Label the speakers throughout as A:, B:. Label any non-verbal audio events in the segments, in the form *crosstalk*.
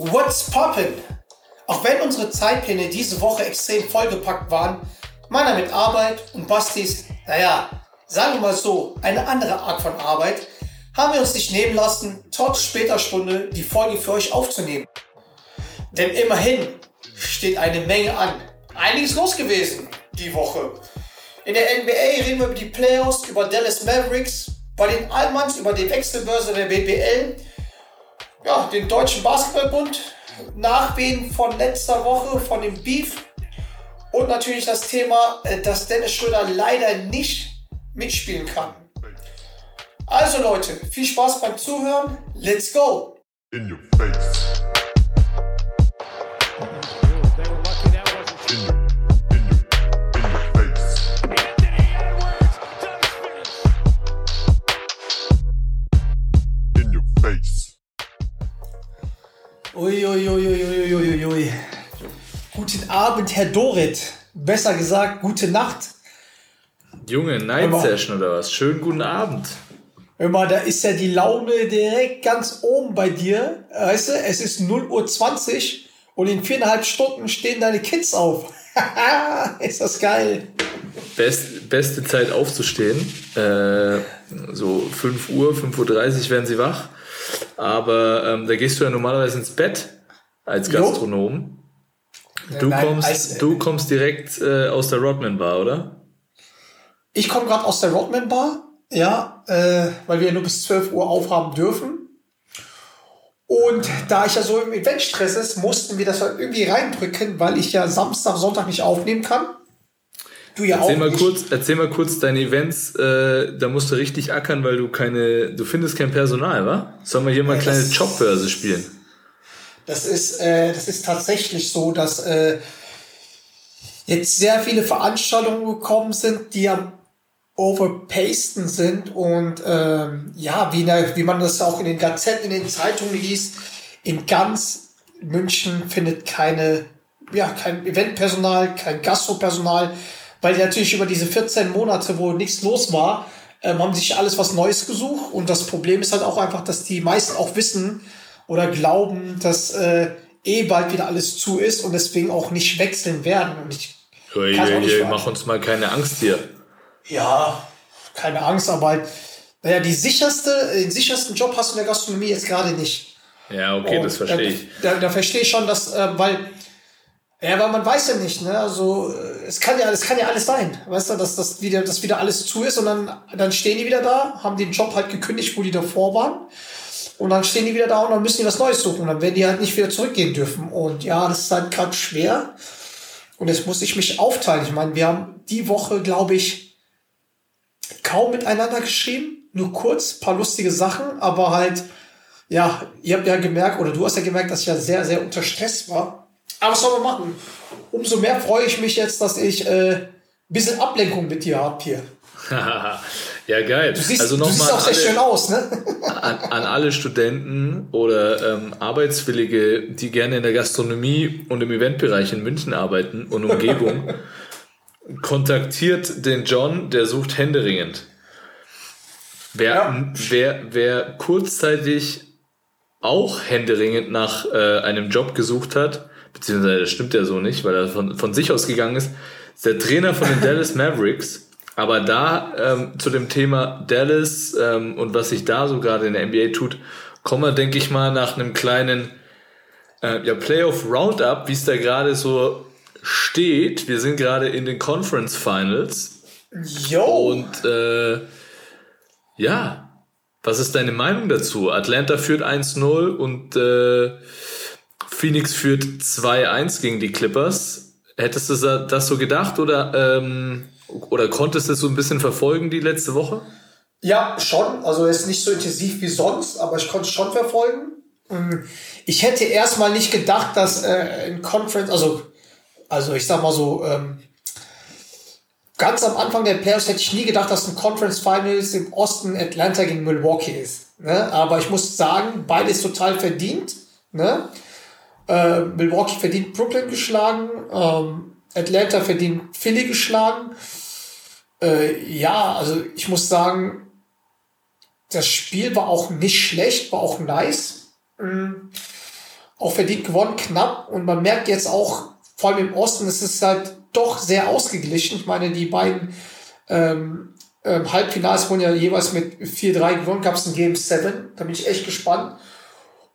A: What's poppin'? Auch wenn unsere Zeitpläne diese Woche extrem vollgepackt waren, meiner mit Arbeit und Bastis, naja, sagen wir mal so, eine andere Art von Arbeit, haben wir uns nicht nehmen lassen, trotz später Stunde die Folge für euch aufzunehmen. Denn immerhin steht eine Menge an. Einiges los gewesen die Woche. In der NBA reden wir über die Playoffs, über Dallas Mavericks, bei den Allmanns über die Wechselbörse der BBL, ja, den Deutschen Basketballbund, Nachwehen von letzter Woche, von dem Beef und natürlich das Thema, äh, dass Dennis Schröder leider nicht mitspielen kann. Also Leute, viel Spaß beim Zuhören. Let's go! In your face. Uiuiuiuiuiui. Guten Abend, Herr Dorit. Besser gesagt, gute Nacht.
B: Junge, Night Session oder was? Schönen guten Abend.
A: Immer, da ist ja die Laune direkt ganz oben bei dir. Weißt du, es ist 0 Uhr 20 und in viereinhalb Stunden stehen deine Kids auf. *laughs* ist das geil.
B: Best, beste Zeit aufzustehen. Äh, so 5 Uhr, 5.30 Uhr werden sie wach. Aber ähm, da gehst du ja normalerweise ins Bett als Gastronom. Du, Nein, kommst, als, du kommst direkt äh, aus der Rodman Bar, oder?
A: Ich komme gerade aus der Rodman Bar, ja, äh, weil wir nur bis 12 Uhr aufhaben dürfen. Und da ich ja so im Eventstress ist, mussten wir das halt irgendwie reindrücken, weil ich ja Samstag, Sonntag nicht aufnehmen kann.
B: Du ja erzähl auch mal nicht. kurz, erzähl mal kurz deine Events. Äh, da musst du richtig ackern, weil du keine, du findest kein Personal, wa? Sollen wir hier mal eine kleine Jobbörse spielen?
A: Das ist, äh, das ist tatsächlich so, dass äh, jetzt sehr viele Veranstaltungen gekommen sind, die am overpasten sind und ähm, ja, wie, der, wie man das auch in den Gazetten, in den Zeitungen liest, in ganz München findet keine, ja, kein Eventpersonal, kein Gastropersonal, weil die natürlich über diese 14 Monate, wo nichts los war, ähm, haben sich alles was Neues gesucht. Und das Problem ist halt auch einfach, dass die meisten auch wissen oder glauben, dass äh, eh bald wieder alles zu ist und deswegen auch nicht wechseln werden. Und ich
B: hey, hey, mach uns mal keine Angst hier.
A: Ja, keine Angst, aber halt, naja, die sicherste, den sichersten Job hast du in der Gastronomie jetzt gerade nicht.
B: Ja, okay, und das verstehe ich.
A: Da, da, da verstehe ich schon, dass, äh, weil ja, aber man weiß ja nicht, ne? Also es kann ja, es kann ja alles sein, weißt du, dass das wieder, dass wieder alles zu ist und dann, dann stehen die wieder da, haben den Job halt gekündigt, wo die davor waren. Und dann stehen die wieder da und dann müssen die was Neues suchen. Und dann werden die halt nicht wieder zurückgehen dürfen. Und ja, das ist halt gerade schwer. Und jetzt muss ich mich aufteilen. Ich meine, wir haben die Woche, glaube ich, kaum miteinander geschrieben. Nur kurz, paar lustige Sachen, aber halt, ja, ihr habt ja gemerkt, oder du hast ja gemerkt, dass ich ja sehr, sehr unter Stress war. Aber was soll man machen? Umso mehr freue ich mich jetzt, dass ich äh, ein bisschen Ablenkung mit dir habe hier. *laughs*
B: ja, geil.
A: Du siehst, also noch du siehst auch sehr alle, schön aus, ne? *laughs*
B: an, an, alle Studenten oder ähm, Arbeitswillige, die gerne in der Gastronomie und im Eventbereich in München arbeiten und Umgebung, *laughs* kontaktiert den John, der sucht händeringend. Wer, ja. wer, wer kurzzeitig auch händeringend nach äh, einem Job gesucht hat, beziehungsweise das stimmt ja so nicht, weil er von, von sich aus gegangen ist, ist der Trainer von den *laughs* Dallas Mavericks. Aber da ähm, zu dem Thema Dallas ähm, und was sich da so gerade in der NBA tut, kommen wir, denke ich mal, nach einem kleinen äh, ja, Playoff Roundup, wie es da gerade so steht. Wir sind gerade in den Conference Finals.
A: Jo.
B: Und äh, ja, was ist deine Meinung dazu? Atlanta führt 1-0 und äh, Phoenix führt 2-1 gegen die Clippers. Hättest du das so gedacht oder, ähm, oder konntest du es so ein bisschen verfolgen die letzte Woche?
A: Ja, schon. Also ist nicht so intensiv wie sonst, aber ich konnte es schon verfolgen. Ähm, ich hätte erstmal nicht gedacht, dass äh, in Conference, also, also ich sag mal so, ähm, ganz am Anfang der Playoffs hätte ich nie gedacht, dass ein Conference Finals im Osten Atlanta gegen Milwaukee ist. Ne? Aber ich muss sagen, beides total verdient. Ne? Äh, Milwaukee verdient Brooklyn geschlagen. Ähm, Atlanta verdient Philly geschlagen. Äh, ja, also ich muss sagen, das Spiel war auch nicht schlecht, war auch nice. Mhm. auch verdient gewonnen, knapp. Und man merkt jetzt auch, vor allem im Osten, es ist halt doch sehr ausgeglichen. Ich meine, die beiden ähm, ähm, Halbfinals wurden ja jeweils mit 4-3 gewonnen, gab es ein Game 7. Da bin ich echt gespannt.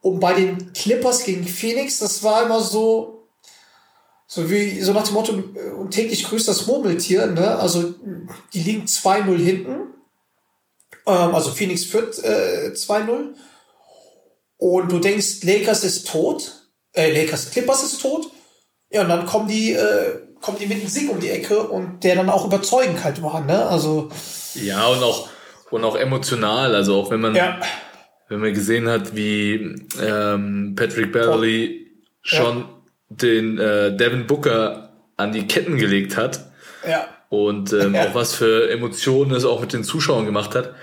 A: Und bei den Clippers gegen Phoenix, das war immer so, so wie, so nach dem Motto, äh, und täglich grüßt das Murmeltier, ne? Also, die liegen 2-0 hinten. Ähm, also Phoenix führt äh, 2-0. Und du denkst, Lakers ist tot. Äh, Lakers, Clippers ist tot. Ja, und dann kommen die, äh, kommen die mit einem Sieg um die Ecke und der dann auch überzeugend halt war, ne? Also.
B: Ja, und auch, und auch emotional. Also auch wenn man, ja. Wenn man gesehen hat, wie ähm, Patrick Beverly oh. schon ja. den äh, Devin Booker an die Ketten gelegt hat.
A: Ja.
B: Und ähm, *laughs* ja. auch was für Emotionen es auch mit den Zuschauern gemacht hat.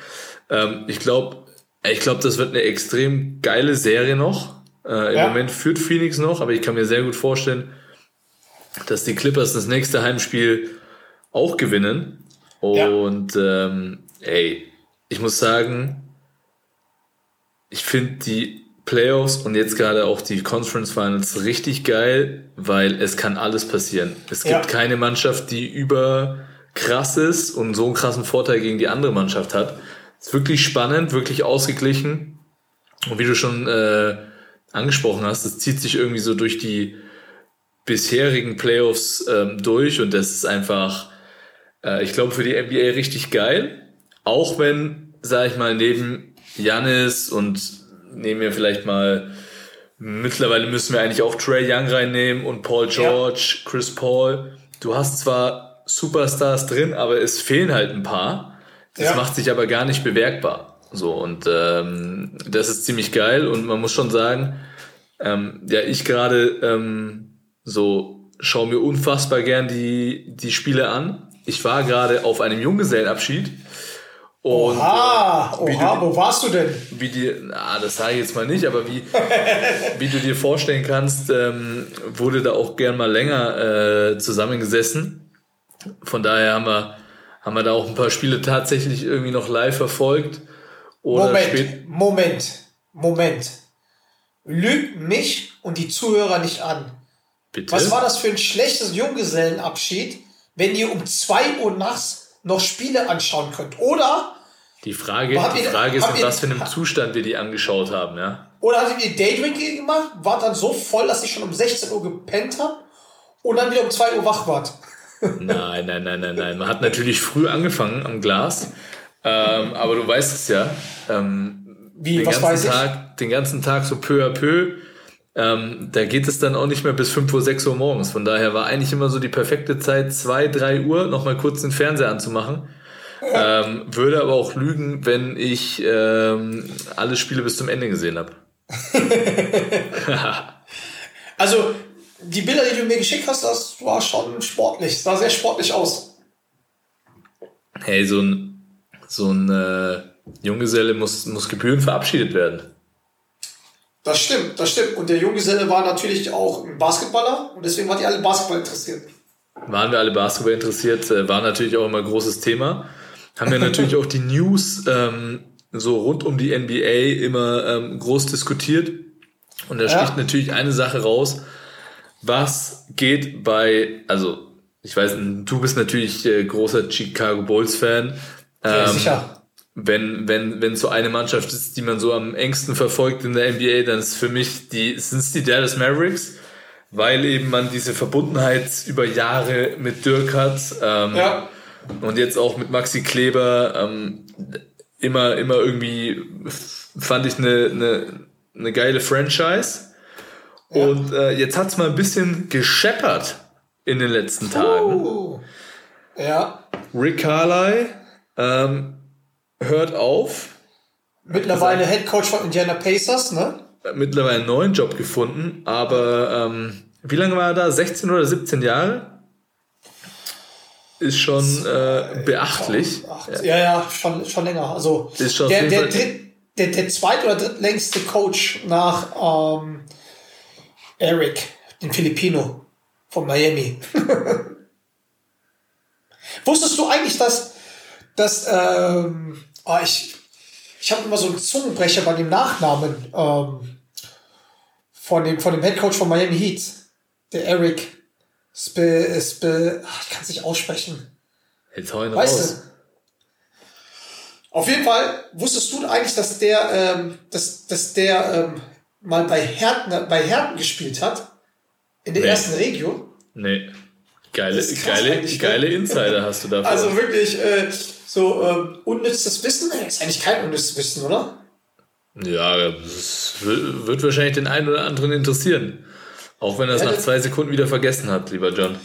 B: Ähm, ich glaube, ich glaube, das wird eine extrem geile Serie noch. Äh, Im ja. Moment führt Phoenix noch, aber ich kann mir sehr gut vorstellen, dass die Clippers das nächste Heimspiel auch gewinnen. Und ähm, ey, ich muss sagen, ich finde die Playoffs und jetzt gerade auch die Conference Finals richtig geil, weil es kann alles passieren. Es gibt ja. keine Mannschaft, die über krass ist und so einen krassen Vorteil gegen die andere Mannschaft hat. Es ist wirklich spannend, wirklich ausgeglichen. Und wie du schon äh, angesprochen hast, es zieht sich irgendwie so durch die bisherigen Playoffs ähm, durch und das ist einfach, äh, ich glaube, für die NBA richtig geil. Auch wenn, sag ich mal, neben Janis und nehmen wir vielleicht mal, mittlerweile müssen wir eigentlich auch Trey Young reinnehmen und Paul George, ja. Chris Paul. Du hast zwar Superstars drin, aber es fehlen halt ein paar. Das ja. macht sich aber gar nicht bewerkbar. So, und ähm, das ist ziemlich geil und man muss schon sagen, ähm, ja, ich gerade ähm, so schaue mir unfassbar gern die, die Spiele an. Ich war gerade auf einem Junggesellenabschied.
A: Und, oha, äh, oha, du, wo warst du denn?
B: Wie dir, na, das sage ich jetzt mal nicht, aber wie, *laughs* wie du dir vorstellen kannst, ähm, wurde da auch gern mal länger äh, zusammengesessen. Von daher haben wir, haben wir da auch ein paar Spiele tatsächlich irgendwie noch live verfolgt.
A: Oder Moment, Moment, Moment. Lügt mich und die Zuhörer nicht an. Bitte? Was war das für ein schlechtes Junggesellenabschied, wenn ihr um zwei Uhr nachts noch Spiele anschauen könnt? Oder?
B: Die Frage, die Frage ist, in was für einem Zustand wir die angeschaut haben, ja?
A: Oder hattet ihr Daydrinking gemacht, wart dann so voll, dass ich schon um 16 Uhr gepennt habe und dann wieder um 2 Uhr wach wart? *laughs*
B: nein, nein, nein, nein, nein. Man hat natürlich früh angefangen am Glas, ähm, aber du weißt es ja. Ähm,
A: Wie, den was weiß
B: Tag, ich? Den ganzen Tag so peu à peu ähm, da geht es dann auch nicht mehr bis 5 Uhr, 6 Uhr morgens. Von daher war eigentlich immer so die perfekte Zeit, 2, 3 Uhr nochmal kurz den Fernseher anzumachen. Ähm, würde aber auch lügen, wenn ich ähm, alle Spiele bis zum Ende gesehen habe. *laughs*
A: also, die Bilder, die du mir geschickt hast, das war schon sportlich. sah sehr sportlich aus.
B: Hey, so ein, so ein äh, Junggeselle muss, muss Gebühren verabschiedet werden.
A: Das stimmt, das stimmt. Und der Junggeselle war natürlich auch ein Basketballer und deswegen waren die alle Basketball interessiert.
B: Waren wir alle Basketball interessiert, äh, war natürlich auch immer ein großes Thema. Haben wir natürlich auch die News ähm, so rund um die NBA immer ähm, groß diskutiert. Und da ja. sticht natürlich eine Sache raus. Was geht bei, also ich weiß, du bist natürlich äh, großer Chicago Bulls Fan.
A: Ähm, ja, sicher
B: wenn, wenn, wenn so eine Mannschaft ist, die man so am engsten verfolgt in der NBA, dann ist für mich die, sind es die Dallas Mavericks, weil eben man diese Verbundenheit über Jahre mit Dirk hat. Ähm, ja. Und jetzt auch mit Maxi Kleber ähm, immer, immer irgendwie fand ich eine, eine, eine geile Franchise. Ja. Und äh, jetzt hat's mal ein bisschen gescheppert in den letzten Tagen.
A: Uh, ja.
B: Rick Carly ähm, hört auf.
A: Mittlerweile Head Coach von Indiana Pacers, ne?
B: Mittlerweile einen neuen Job gefunden, aber ähm, wie lange war er da? 16 oder 17 Jahre? Ist schon äh, beachtlich.
A: Acht, ja, ja, schon, schon länger. Also ist schon der, der, dritt, der, der zweit- oder drittlängste Coach nach ähm, Eric, den Filipino von Miami. *laughs* Wusstest du eigentlich, dass, dass ähm, Oh, ich ich habe immer so einen Zungenbrecher bei dem Nachnamen ähm, von dem, von dem Head Coach von Miami Heat, der Eric Spe, Spe, ach, ich kann es nicht aussprechen.
B: Jetzt hau ihn
A: Weißt
B: raus.
A: du? Auf jeden Fall wusstest du eigentlich, dass der, ähm, dass, dass der ähm, mal bei Herten, bei Herten gespielt hat? In der
B: Nee.
A: ersten Region?
B: Nee. Geile, geile,
A: ne?
B: geile Insider hast du da.
A: Also wirklich äh, so ähm, unnützes Wissen? Ist eigentlich kein unnützes Wissen, oder?
B: Ja, das wird wahrscheinlich den einen oder anderen interessieren. Auch wenn er es
A: Ja,
B: nach zwei Sekunden wieder vergessen hat, lieber John.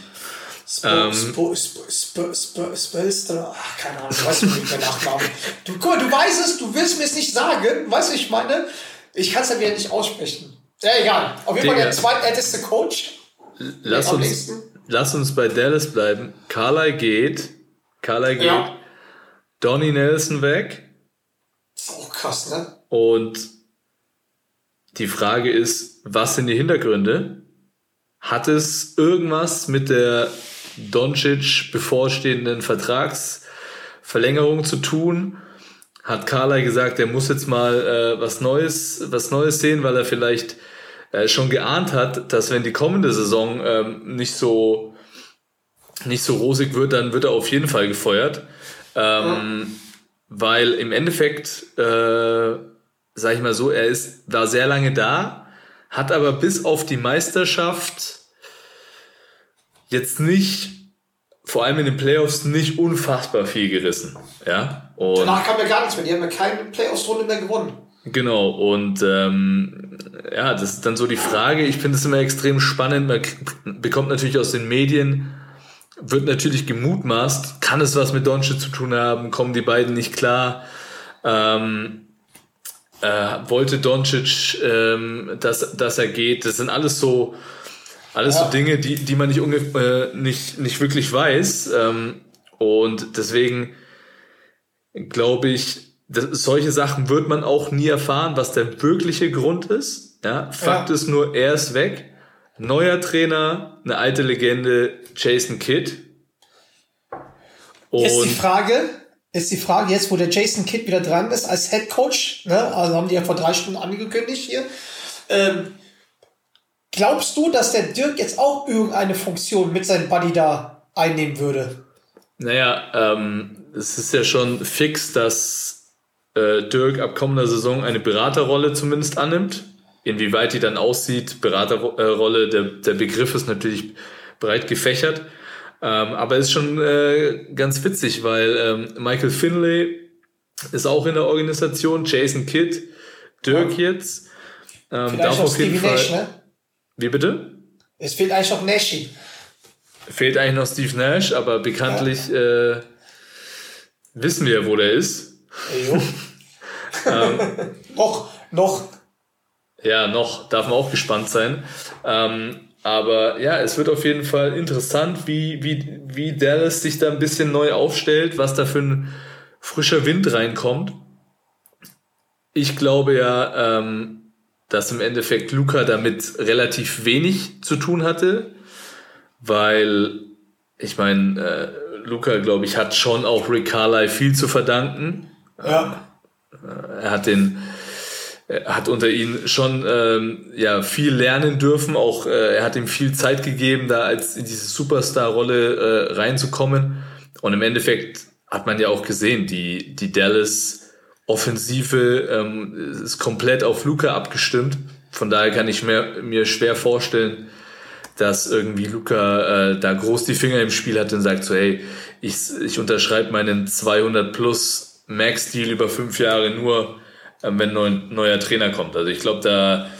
A: Spo,
B: Ähm.
A: Spo, Spo, Spelstra, ach, keine Ahnung, ich weiß nicht mehr Nachname. Du, guck mal, du weißt es, du willst mir es nicht sagen, weißt du, ich meine, ich kann es ja wieder nicht aussprechen. Ja, egal. Auf jeden Fall der zweitälteste Coach.
B: Lass uns,
A: nächsten.
B: Lass uns bei Dallas bleiben. Carly geht. Carly geht.
A: Ja.
B: Donnie Nelson weg.
A: Oh, krass, ne?
B: Und die Frage ist, was sind die Hintergründe? Hat es irgendwas mit der Doncic bevorstehenden Vertragsverlängerung zu tun? Hat Carly gesagt, er muss jetzt mal äh, was Neues, was Neues sehen, weil er vielleicht äh, schon geahnt hat, dass wenn die kommende Saison ähm, nicht so nicht so rosig wird, dann wird er auf jeden Fall gefeuert. Ähm, Weil im Endeffekt, äh, sag ich mal so, er ist, war sehr lange da, hat aber bis auf die Meisterschaft jetzt nicht, vor allem in den Playoffs, nicht unfassbar viel gerissen. Ja. Und
A: Danach kam ja gar nichts mehr, die haben ja keine Playoffs-Runde mehr gewonnen.
B: Genau, und ähm, ja, das ist dann so die Frage. Ich finde es immer extrem spannend. Man bekommt natürlich aus den Medien, wird natürlich gemutmaßt, kann es was mit Doncic zu tun haben, kommen die beiden nicht klar. Ähm, äh, wollte Doncic, ähm, dass, dass er geht. Das sind alles so, alles
A: Ja.
B: so Dinge, die, die man nicht, äh, nicht, nicht wirklich weiß. Ähm, und deswegen glaube ich, das, solche Sachen wird man auch nie erfahren, was der wirkliche Grund ist. Ja, Fakt
A: Ja.
B: ist nur, er ist weg. Neuer Trainer, eine alte Legende, Jason Kidd.
A: Jetzt die
B: Und
A: Frage, ist die Frage, jetzt wo der Jason Kidd wieder dran ist als Head Coach, ne, also haben die ja vor drei Stunden angekündigt hier. Ähm, glaubst du, dass der Dirk jetzt auch irgendeine Funktion mit seinem Buddy da einnehmen würde?
B: naja, ähm, es ist ja schon fix, dass äh, Dirk ab kommender Saison eine Beraterrolle zumindest annimmt. Inwieweit die dann aussieht, Beraterrolle, der, der Begriff ist natürlich breit gefächert. Ähm, aber ist schon äh, ganz witzig, weil ähm, Michael Finlay ist auch in der Organisation, Jason Kidd, Dirk jetzt. Ähm,
A: Vielleicht
B: darf auf jeden Fall.
A: Nash, ne?
B: Wie bitte?
A: Es fehlt eigentlich noch Nashi.
B: Fehlt eigentlich noch Steve Nash, aber bekanntlich äh, wissen wir, wo der ist.
A: Jo. *laughs*
B: Ähm. *laughs*
A: noch, noch.
B: Ja, noch darf man auch gespannt sein. Ähm, aber ja, es wird auf jeden Fall interessant, wie, wie, wie Dallas sich da ein bisschen neu aufstellt, was da für ein frischer Wind reinkommt. Ich glaube ja, ähm, dass im Endeffekt Luca damit relativ wenig zu tun hatte, weil ich meine, äh, Luca, glaube ich, hat schon auch Rick Carlisle viel zu verdanken.
A: Ja.
B: Er hat den er hat unter ihnen schon ähm, ja viel lernen dürfen. Auch äh, er hat ihm viel Zeit gegeben, da als in diese Superstar-Rolle äh, reinzukommen. Und im Endeffekt hat man ja auch gesehen, die die Dallas Offensive ähm, ist komplett auf Luca abgestimmt. Von daher kann ich mir, mir schwer vorstellen, dass irgendwie Luca äh, da groß die Finger im Spiel hat und sagt so, hey, ich, ich unterschreibe meinen 200 plus Max-Deal über fünf Jahre nur, ähm, wenn ein neuer, Trainer kommt. Also ich glaube, da,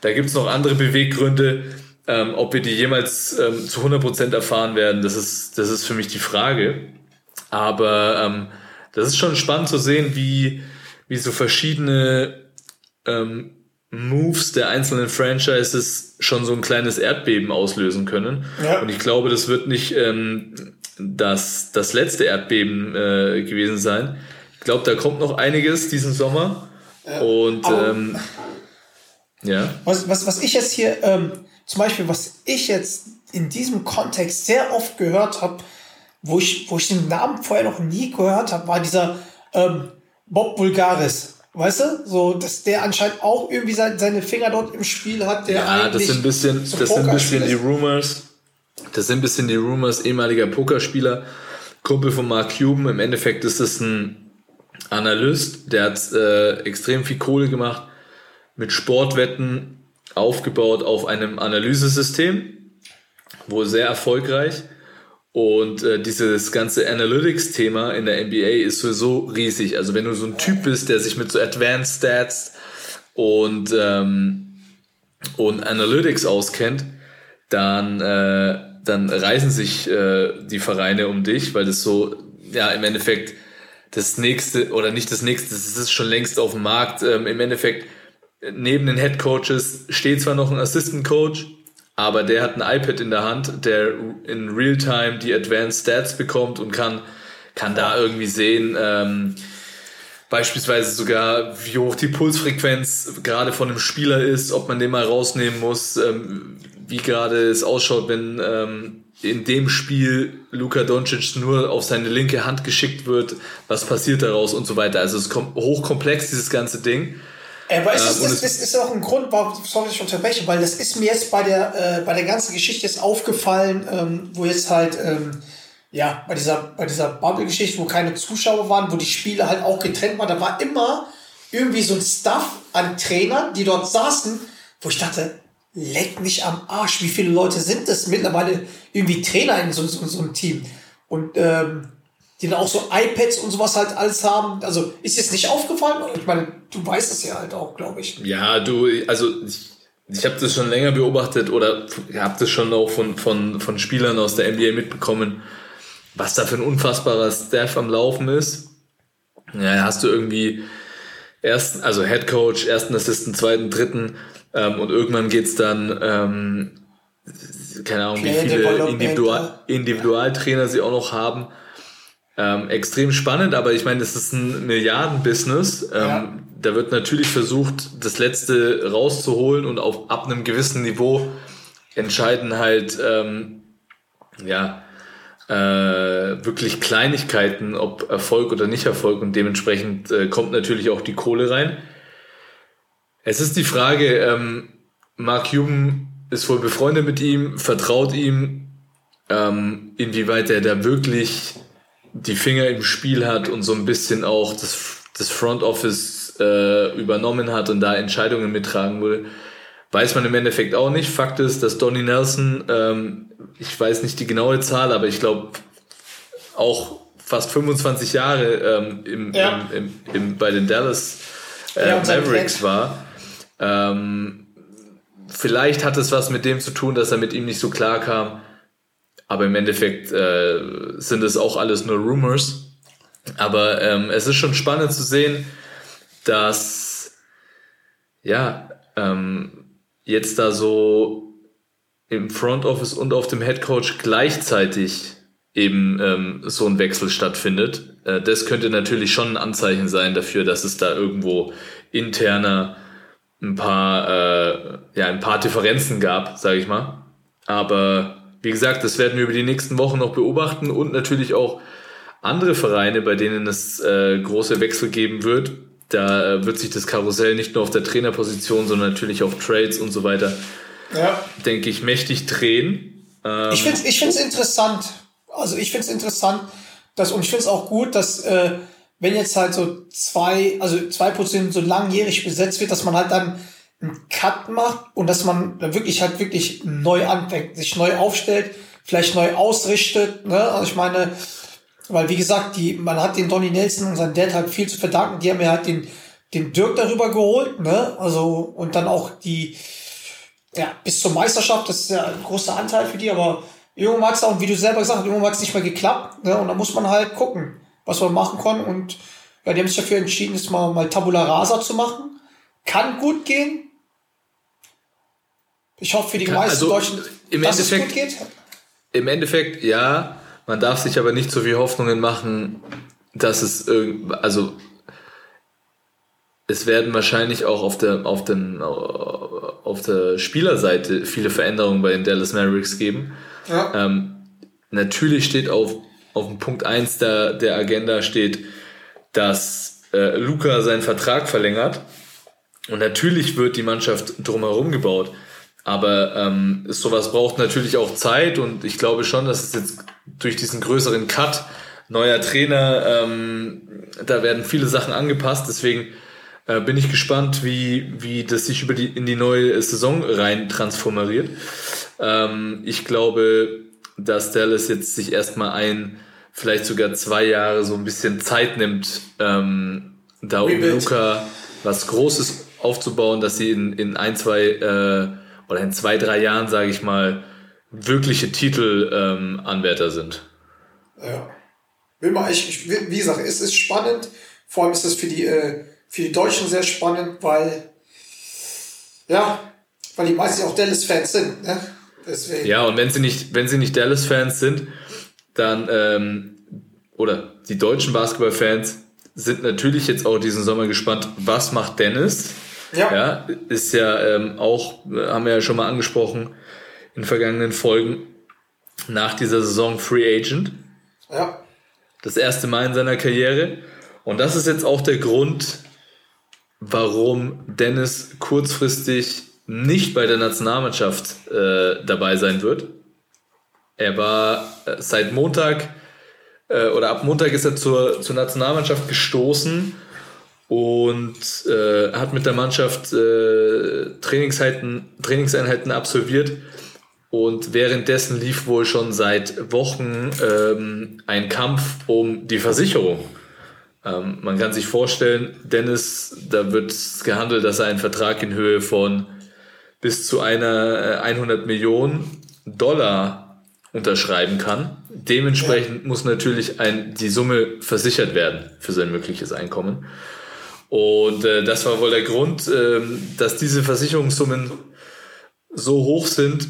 B: da gibt's noch andere Beweggründe. Ähm, ob wir die jemals ähm, zu 100% erfahren werden, das ist, das ist für mich die Frage. Aber ähm, das ist schon spannend zu sehen, wie, wie so verschiedene ähm, Moves der einzelnen Franchises schon so ein kleines Erdbeben auslösen können.
A: Ja.
B: Und ich glaube, das wird nicht ähm, das, das letzte Erdbeben äh, gewesen sein. Ich glaube, da kommt noch einiges diesen Sommer. Und
A: aber-
B: ähm, ja,
A: Was, was, was ich jetzt hier, ähm, zum Beispiel, was ich jetzt in diesem Kontext sehr oft gehört habe, wo ich, wo ich den Namen vorher noch nie gehört habe, war dieser ähm, Bob Bulgaris. Weißt du? So, dass der anscheinend auch irgendwie seine Finger dort im Spiel hat, der
B: Ja, das sind ein bisschen, das sind ein bisschen die Rumors. Das sind ein bisschen die Rumors ehemaliger Pokerspieler. Kumpel von Mark Cuban. Im Endeffekt ist das ein Analyst, der hat äh, extrem viel Kohle gemacht mit Sportwetten aufgebaut auf einem Analysesystem, wohl sehr erfolgreich. Und äh, dieses ganze Analytics-Thema in der NBA ist sowieso riesig. Also wenn du so ein Typ bist, der sich mit so Advanced Stats und, ähm, und Analytics auskennt, dann, äh, dann reißen sich äh, die Vereine um dich, weil das so, ja, im Endeffekt das nächste, oder nicht das nächste, das ist schon längst auf dem Markt. Ähm, Im Endeffekt, neben den Head Coaches steht zwar noch ein Assistant Coach, aber der hat ein iPad in der Hand, der in Realtime die Advanced Stats bekommt und kann, kann da irgendwie sehen, ähm, beispielsweise sogar, wie hoch die Pulsfrequenz gerade von einem Spieler ist, ob man den mal rausnehmen muss, ähm, wie gerade es ausschaut, wenn ähm, in dem Spiel Luka Doncic nur auf seine linke Hand geschickt wird, was passiert daraus und so weiter. Also es ist hochkomplex, dieses ganze Ding.
A: Aber es ist, ähm, das, das ist auch ein Grund, warum sorry, ich unterbreche, weil das ist mir jetzt bei der, äh, bei der ganzen Geschichte jetzt aufgefallen, ähm, wo jetzt halt, ähm, ja, bei dieser, bei dieser Bubble-Geschichte, wo keine Zuschauer waren, wo die Spiele halt auch getrennt waren, da war immer irgendwie so ein Stuff an Trainern, die dort saßen, wo ich dachte, leck mich am Arsch, wie viele Leute sind das mittlerweile irgendwie Trainer in so, so, so einem Team? Und ähm, die dann auch so iPads und sowas halt alles haben. Also ist jetzt nicht aufgefallen? Ich meine, du weißt es ja halt auch, glaube ich.
B: Ja, du, also ich, ich habe das schon länger beobachtet oder habe das schon auch von, von, von Spielern aus der NBA mitbekommen, was da für ein unfassbarer Staff am Laufen ist. Ja, hast du irgendwie ersten, also Head Coach, ersten Assistant, zweiten, dritten ähm, und irgendwann geht's dann ähm, keine Ahnung, wie viele Individual, Individualtrainer sie auch noch haben. Ähm, extrem spannend, aber ich meine, das ist ein Milliardenbusiness. Ähm, ja. Da wird natürlich versucht, das Letzte rauszuholen und auf, ab einem gewissen Niveau entscheiden halt, ähm, ja, äh, wirklich Kleinigkeiten, ob Erfolg oder nicht Erfolg und dementsprechend äh, kommt natürlich auch die Kohle rein. Es ist die Frage, ähm, Mark Cuban ist wohl befreundet mit ihm, vertraut ihm, ähm, inwieweit er da wirklich die Finger im Spiel hat und so ein bisschen auch das, das Front Office äh, übernommen hat und da Entscheidungen mittragen will, weiß man im Endeffekt auch nicht. Fakt ist, dass Donny Nelson, ähm, ich weiß nicht die genaue Zahl, aber ich glaube auch fast 25 Jahre ähm, im, ja. im, im, im, bei den Dallas äh, ja, Mavericks war. Ähm, vielleicht hat es was mit dem zu tun, dass er mit ihm nicht so klar kam. Aber im Endeffekt äh, sind es auch alles nur Rumors. Aber ähm, es ist schon spannend zu sehen, dass ja ähm, jetzt da so im Front Office und auf dem Head Coach gleichzeitig eben ähm, so ein Wechsel stattfindet. Äh, das könnte natürlich schon ein Anzeichen sein dafür, dass es da irgendwo interner ein paar äh, ja ein paar Differenzen gab, sage ich mal. Aber wie gesagt, das werden wir über die nächsten Wochen noch beobachten und natürlich auch andere Vereine, bei denen es äh, große Wechsel geben wird. Da äh, wird sich das Karussell nicht nur auf der Trainerposition, sondern natürlich auch Trades und so weiter, ja. denke ich, mächtig drehen.
A: Ähm, ich finde es interessant. Also ich finde es interessant, dass, und ich finde es auch gut, dass äh, wenn jetzt halt so zwei, also zwei Positionen so langjährig besetzt wird, dass man halt dann einen Cut macht und dass man da wirklich halt wirklich neu anfängt, sich neu aufstellt, vielleicht neu ausrichtet. Ne? Also ich meine, weil wie gesagt, die, man hat den Donny Nelson und seinen Dad halt viel zu verdanken. Die haben ja halt den, den Dirk darüber geholt, ne? Also, und dann auch die, ja, bis zur Meisterschaft, das ist ja ein großer Anteil für die, aber hat es auch, wie du selber gesagt hast, hat es nicht mehr geklappt, ne? Und da muss man halt gucken, was man machen kann. Und ja, die haben sich dafür entschieden, jetzt mal, mal Tabula Rasa zu machen. Kann gut gehen, ich hoffe für die meisten also, Deutschen,
B: im dass Endeffekt, es gut geht. Im Endeffekt, ja. Man darf sich aber nicht so viel Hoffnungen machen, dass es irgendwie, also es werden wahrscheinlich auch auf der, auf, den, auf der Spielerseite viele Veränderungen bei den Dallas Mavericks geben. Ja. Ähm, natürlich steht auf, auf dem Punkt 1 der, der Agenda steht, dass äh, Luca seinen Vertrag verlängert. Und natürlich wird die Mannschaft drumherum gebaut. Aber ähm, sowas braucht natürlich auch Zeit und ich glaube schon, dass es jetzt durch diesen größeren Cut, neuer Trainer, ähm, da werden viele Sachen angepasst. Deswegen äh, bin ich gespannt, wie, wie das sich über die, in die neue Saison rein transformiert. Ähm, ich glaube, dass Dallas jetzt sich erstmal ein, vielleicht sogar zwei Jahre so ein bisschen Zeit nimmt, ähm, da um Luca was Großes aufzubauen, dass sie in, in ein, zwei äh, oder in zwei, drei Jahren, sage ich mal, wirkliche Titelanwärter ähm, sind.
A: Ja. Ich, ich, wie gesagt, es ist spannend. Vor allem ist es für die, äh, für die Deutschen sehr spannend, weil, ja, weil die meisten auch Dallas-Fans sind. Ne?
B: Deswegen. Ja, und wenn sie nicht, wenn sie nicht Dallas-Fans sind, dann, ähm, oder die deutschen Basketball-Fans sind natürlich jetzt auch diesen Sommer gespannt, was macht Dennis? Ja. ja ist ja ähm, auch, haben wir ja schon mal angesprochen in vergangenen Folgen, nach dieser Saison Free Agent. Ja. Das erste Mal in seiner Karriere. Und das ist jetzt auch der Grund, warum Dennis kurzfristig nicht bei der Nationalmannschaft äh, dabei sein wird. Er war äh, seit Montag äh, oder ab Montag ist er zur, zur Nationalmannschaft gestoßen und äh, hat mit der Mannschaft äh, Trainingseinheiten, Trainingseinheiten absolviert. Und währenddessen lief wohl schon seit Wochen ähm, ein Kampf um die Versicherung. Ähm, man kann sich vorstellen, Dennis, da wird gehandelt, dass er einen Vertrag in Höhe von bis zu einer 100 äh, Millionen Dollar unterschreiben kann. Dementsprechend muss natürlich ein, die Summe versichert werden für sein mögliches Einkommen. Und äh, das war wohl der Grund, äh, dass diese Versicherungssummen so hoch sind,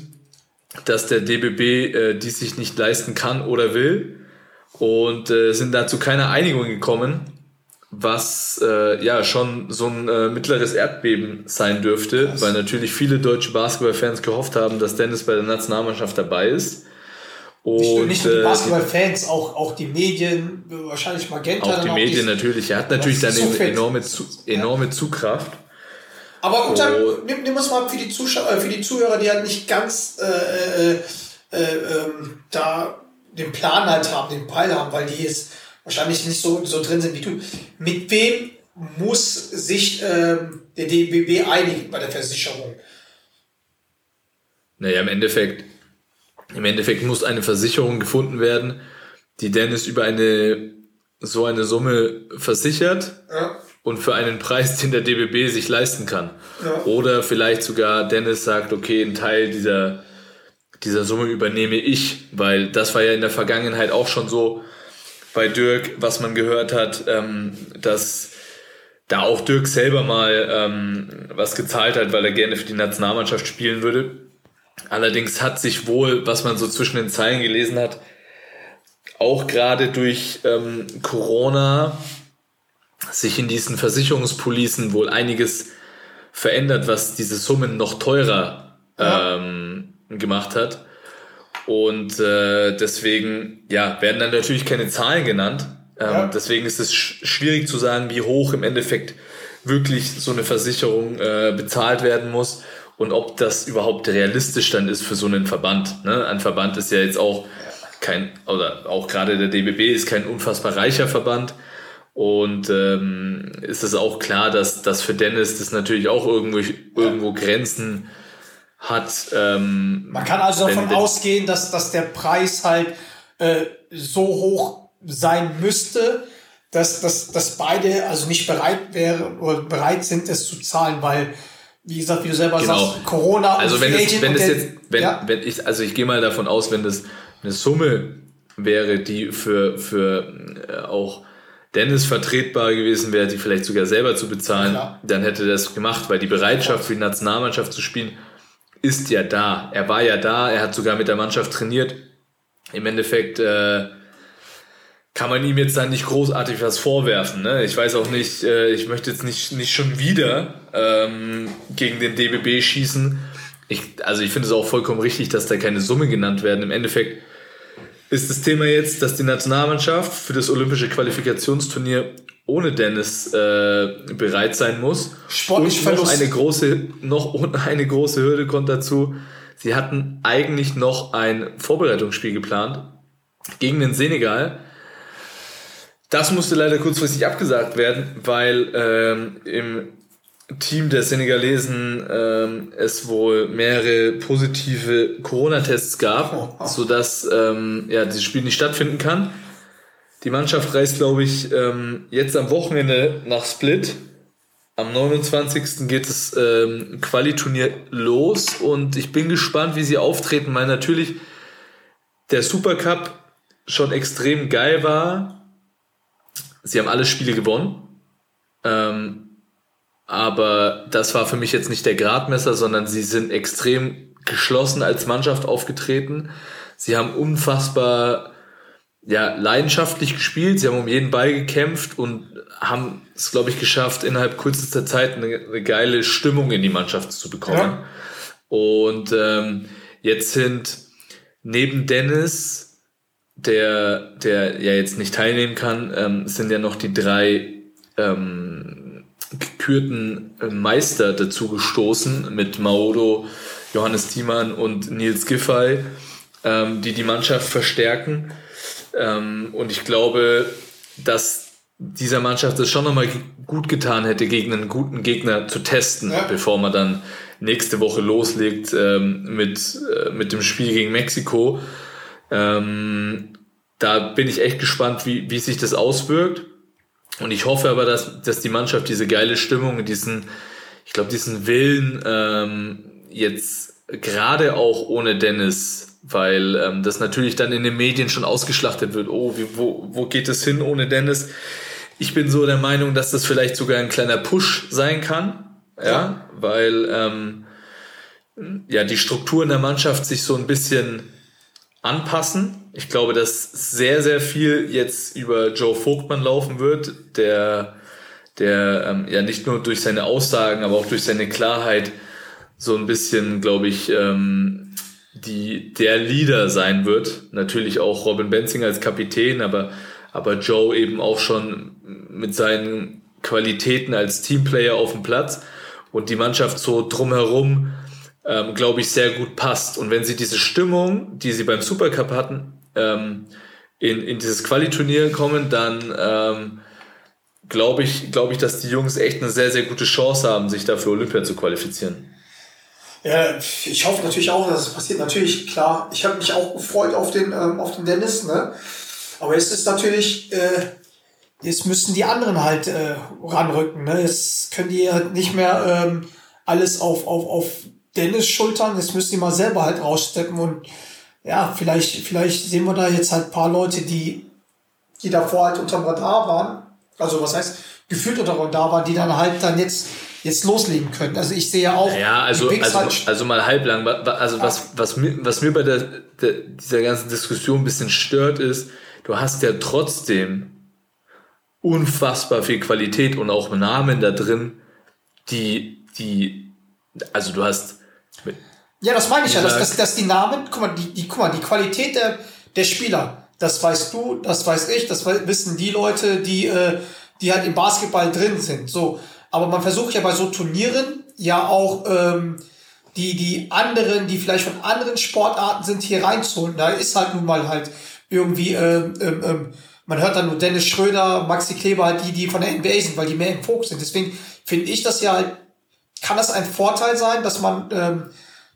B: dass der DBB äh, dies sich nicht leisten kann oder will. Und äh, sind dazu keine Einigung gekommen, was äh, ja schon so ein äh, mittleres Erdbeben sein dürfte, Krass. weil natürlich viele deutsche Basketballfans gehofft haben, dass Dennis bei der Nationalmannschaft dabei ist.
A: Und, nicht nur die äh, Basketballfans, auch, auch die Medien, wahrscheinlich Magenta.
B: Auch die Medien natürlich. Er hat natürlich dann so enorme, enorme Zugkraft.
A: Aber und dann, nimm, nimm uns mal für die Zuschauer, äh, für die Zuhörer, die halt nicht ganz äh, äh, äh, ähm, da den Plan halt haben, den Peil haben, weil die jetzt wahrscheinlich nicht so, so drin sind wie du. Mit wem muss sich ähm, der DBB einigen bei der Versicherung?
B: Naja, im Endeffekt im Endeffekt muss eine Versicherung gefunden werden, die Dennis über eine so eine Summe versichert ja. und für einen Preis, den der DBB sich leisten kann. Ja. Oder vielleicht sogar Dennis sagt, okay, ein Teil dieser, dieser Summe übernehme ich, weil das war ja in der Vergangenheit auch schon so bei Dirk, was man gehört hat, ähm, dass da auch Dirk selber mal ähm, was gezahlt hat, weil er gerne für die Nationalmannschaft spielen würde. Allerdings hat sich wohl, was man so zwischen den Zeilen gelesen hat, auch gerade durch ähm, Corona sich in diesen Versicherungspolicen wohl einiges verändert, was diese Summen noch teurer ähm, gemacht hat. Und äh, deswegen ja, werden dann natürlich keine Zahlen genannt. Ähm, ja. Deswegen ist es sch schwierig zu sagen, wie hoch im Endeffekt wirklich so eine Versicherung äh, bezahlt werden muss und ob das überhaupt realistisch dann ist für so einen Verband. Ne? Ein Verband ist ja jetzt auch kein, oder auch gerade der DBB ist kein unfassbar reicher Verband. Und ähm, ist es auch klar, dass, dass für Dennis das natürlich auch irgendwo, irgendwo Grenzen hat. Ähm,
A: Man kann also davon ausgehen, dass, dass der Preis halt äh, so hoch sein müsste, dass, dass, dass beide also nicht bereit wären oder bereit sind, es zu zahlen, weil wie gesagt, wie du selber genau. sagst, Corona
B: also wenn es, wenn es jetzt, wenn, ja? wenn ich, also ich gehe mal davon aus, wenn das eine Summe wäre, die für, für äh, auch Dennis vertretbar gewesen wäre, die vielleicht sogar selber zu bezahlen, ja, dann hätte er das gemacht, weil die Bereitschaft für die Nationalmannschaft zu spielen ist ja da. Er war ja da, er hat sogar mit der Mannschaft trainiert. Im Endeffekt äh, kann man ihm jetzt da nicht großartig was vorwerfen. Ne? Ich weiß auch nicht, äh, ich möchte jetzt nicht, nicht schon wieder ähm, gegen den DBB schießen. Ich, also ich finde es auch vollkommen richtig, dass da keine Summe genannt werden. Im Endeffekt ist das Thema jetzt, dass die Nationalmannschaft für das olympische Qualifikationsturnier ohne Dennis äh, bereit sein muss.
A: Sportlich
B: Und noch eine große, noch *laughs* eine große Hürde kommt dazu. Sie hatten eigentlich noch ein Vorbereitungsspiel geplant gegen den Senegal. Das musste leider kurzfristig abgesagt werden, weil ähm, im Team der Senegalesen ähm, es wohl mehrere positive Corona-Tests gab, oh. sodass ähm, ja, dieses Spiel nicht stattfinden kann. Die Mannschaft reist, glaube ich, ähm, jetzt am Wochenende nach Split. Am 29. geht das ähm, Quali-Turnier los und ich bin gespannt, wie sie auftreten, weil natürlich der Supercup schon extrem geil war. Sie haben alle Spiele gewonnen. Ähm, aber das war für mich jetzt nicht der Gradmesser, sondern sie sind extrem geschlossen als Mannschaft aufgetreten. Sie haben unfassbar ja, leidenschaftlich gespielt, sie haben um jeden Ball gekämpft und haben es, glaube ich, geschafft, innerhalb kürzester Zeit eine, eine, geile Stimmung in die Mannschaft zu bekommen. Ja. Und ähm, jetzt sind neben Dennis, der, der ja jetzt nicht teilnehmen kann, ähm, sind ja noch die drei ähm, gekürten äh, Meister dazu gestoßen mit Maodo, Johannes Thiemann und Nils Giffey, ähm, die die Mannschaft verstärken. Ähm, und ich glaube, dass dieser Mannschaft es schon nochmal gut getan hätte, gegen einen guten Gegner zu testen, ja. bevor man dann nächste Woche loslegt ähm, mit, äh, mit dem Spiel gegen Mexiko. Ähm, da bin ich echt gespannt, wie, wie sich das auswirkt. Und ich hoffe aber, dass, dass die Mannschaft diese geile Stimmung, diesen, ich glaube, diesen Willen ähm, jetzt gerade auch ohne Dennis, weil ähm, das natürlich dann in den Medien schon ausgeschlachtet wird. Oh, wie, wo, wo geht es hin ohne Dennis? Ich bin so der Meinung, dass das vielleicht sogar ein kleiner Push sein kann, ja, ja. weil ähm, ja die Strukturen der Mannschaft sich so ein bisschen anpassen. Ich glaube, dass sehr, sehr viel jetzt über Joe Vogtmann laufen wird, der, der ähm, ja nicht nur durch seine Aussagen, aber auch durch seine Klarheit so ein bisschen, glaube ich, ähm, die, der Leader sein wird. Natürlich auch Robin Benzing als Kapitän, aber, aber Joe eben auch schon mit seinen Qualitäten als Teamplayer auf dem Platz und die Mannschaft so drumherum ähm, glaube ich, sehr gut passt. Und wenn sie diese Stimmung, die sie beim Supercup hatten, ähm, in, in dieses Qualiturnier kommen, dann ähm, glaube ich, glaube ich, dass die Jungs echt eine sehr, sehr gute Chance haben, sich dafür Olympia zu qualifizieren.
A: Ja, ich hoffe natürlich auch, dass es passiert. Natürlich, klar, ich habe mich auch gefreut auf den, ähm, auf den Dennis, ne? Aber es ist natürlich, äh, jetzt müssen die anderen halt äh, ranrücken, ne? Jetzt können die halt nicht mehr ähm, alles auf, auf, auf Dennis Schultern, jetzt müssen die mal selber halt raussteppen und ja, vielleicht, vielleicht sehen wir da jetzt halt paar Leute, die, die davor halt unterm Radar waren. Also was heißt, gefühlt unterm Radar waren, die dann halt dann jetzt, jetzt loslegen können. Also ich sehe ja auch.
B: Ja, also, also, halt also mal halblang. Also was, was mir, was mir bei der, der, dieser ganzen Diskussion ein bisschen stört ist, du hast ja trotzdem unfassbar viel Qualität und auch Namen da drin, die, die, also du hast
A: ja, das meine ich ja, dass, dass, dass die Namen, guck mal, die, die, guck mal, die Qualität der, der Spieler, das weißt du, das weiß ich, das wissen die Leute, die, äh, die halt im Basketball drin sind. So, aber man versucht ja bei so Turnieren ja auch ähm, die, die anderen, die vielleicht von anderen Sportarten sind, hier reinzuholen. Da ist halt nun mal halt irgendwie, ähm, ähm, ähm, man hört dann nur Dennis Schröder, Maxi Kleber, die, die von der NBA sind, weil die mehr im Fokus sind. Deswegen finde ich das ja halt kann das ein Vorteil sein, dass man, ähm,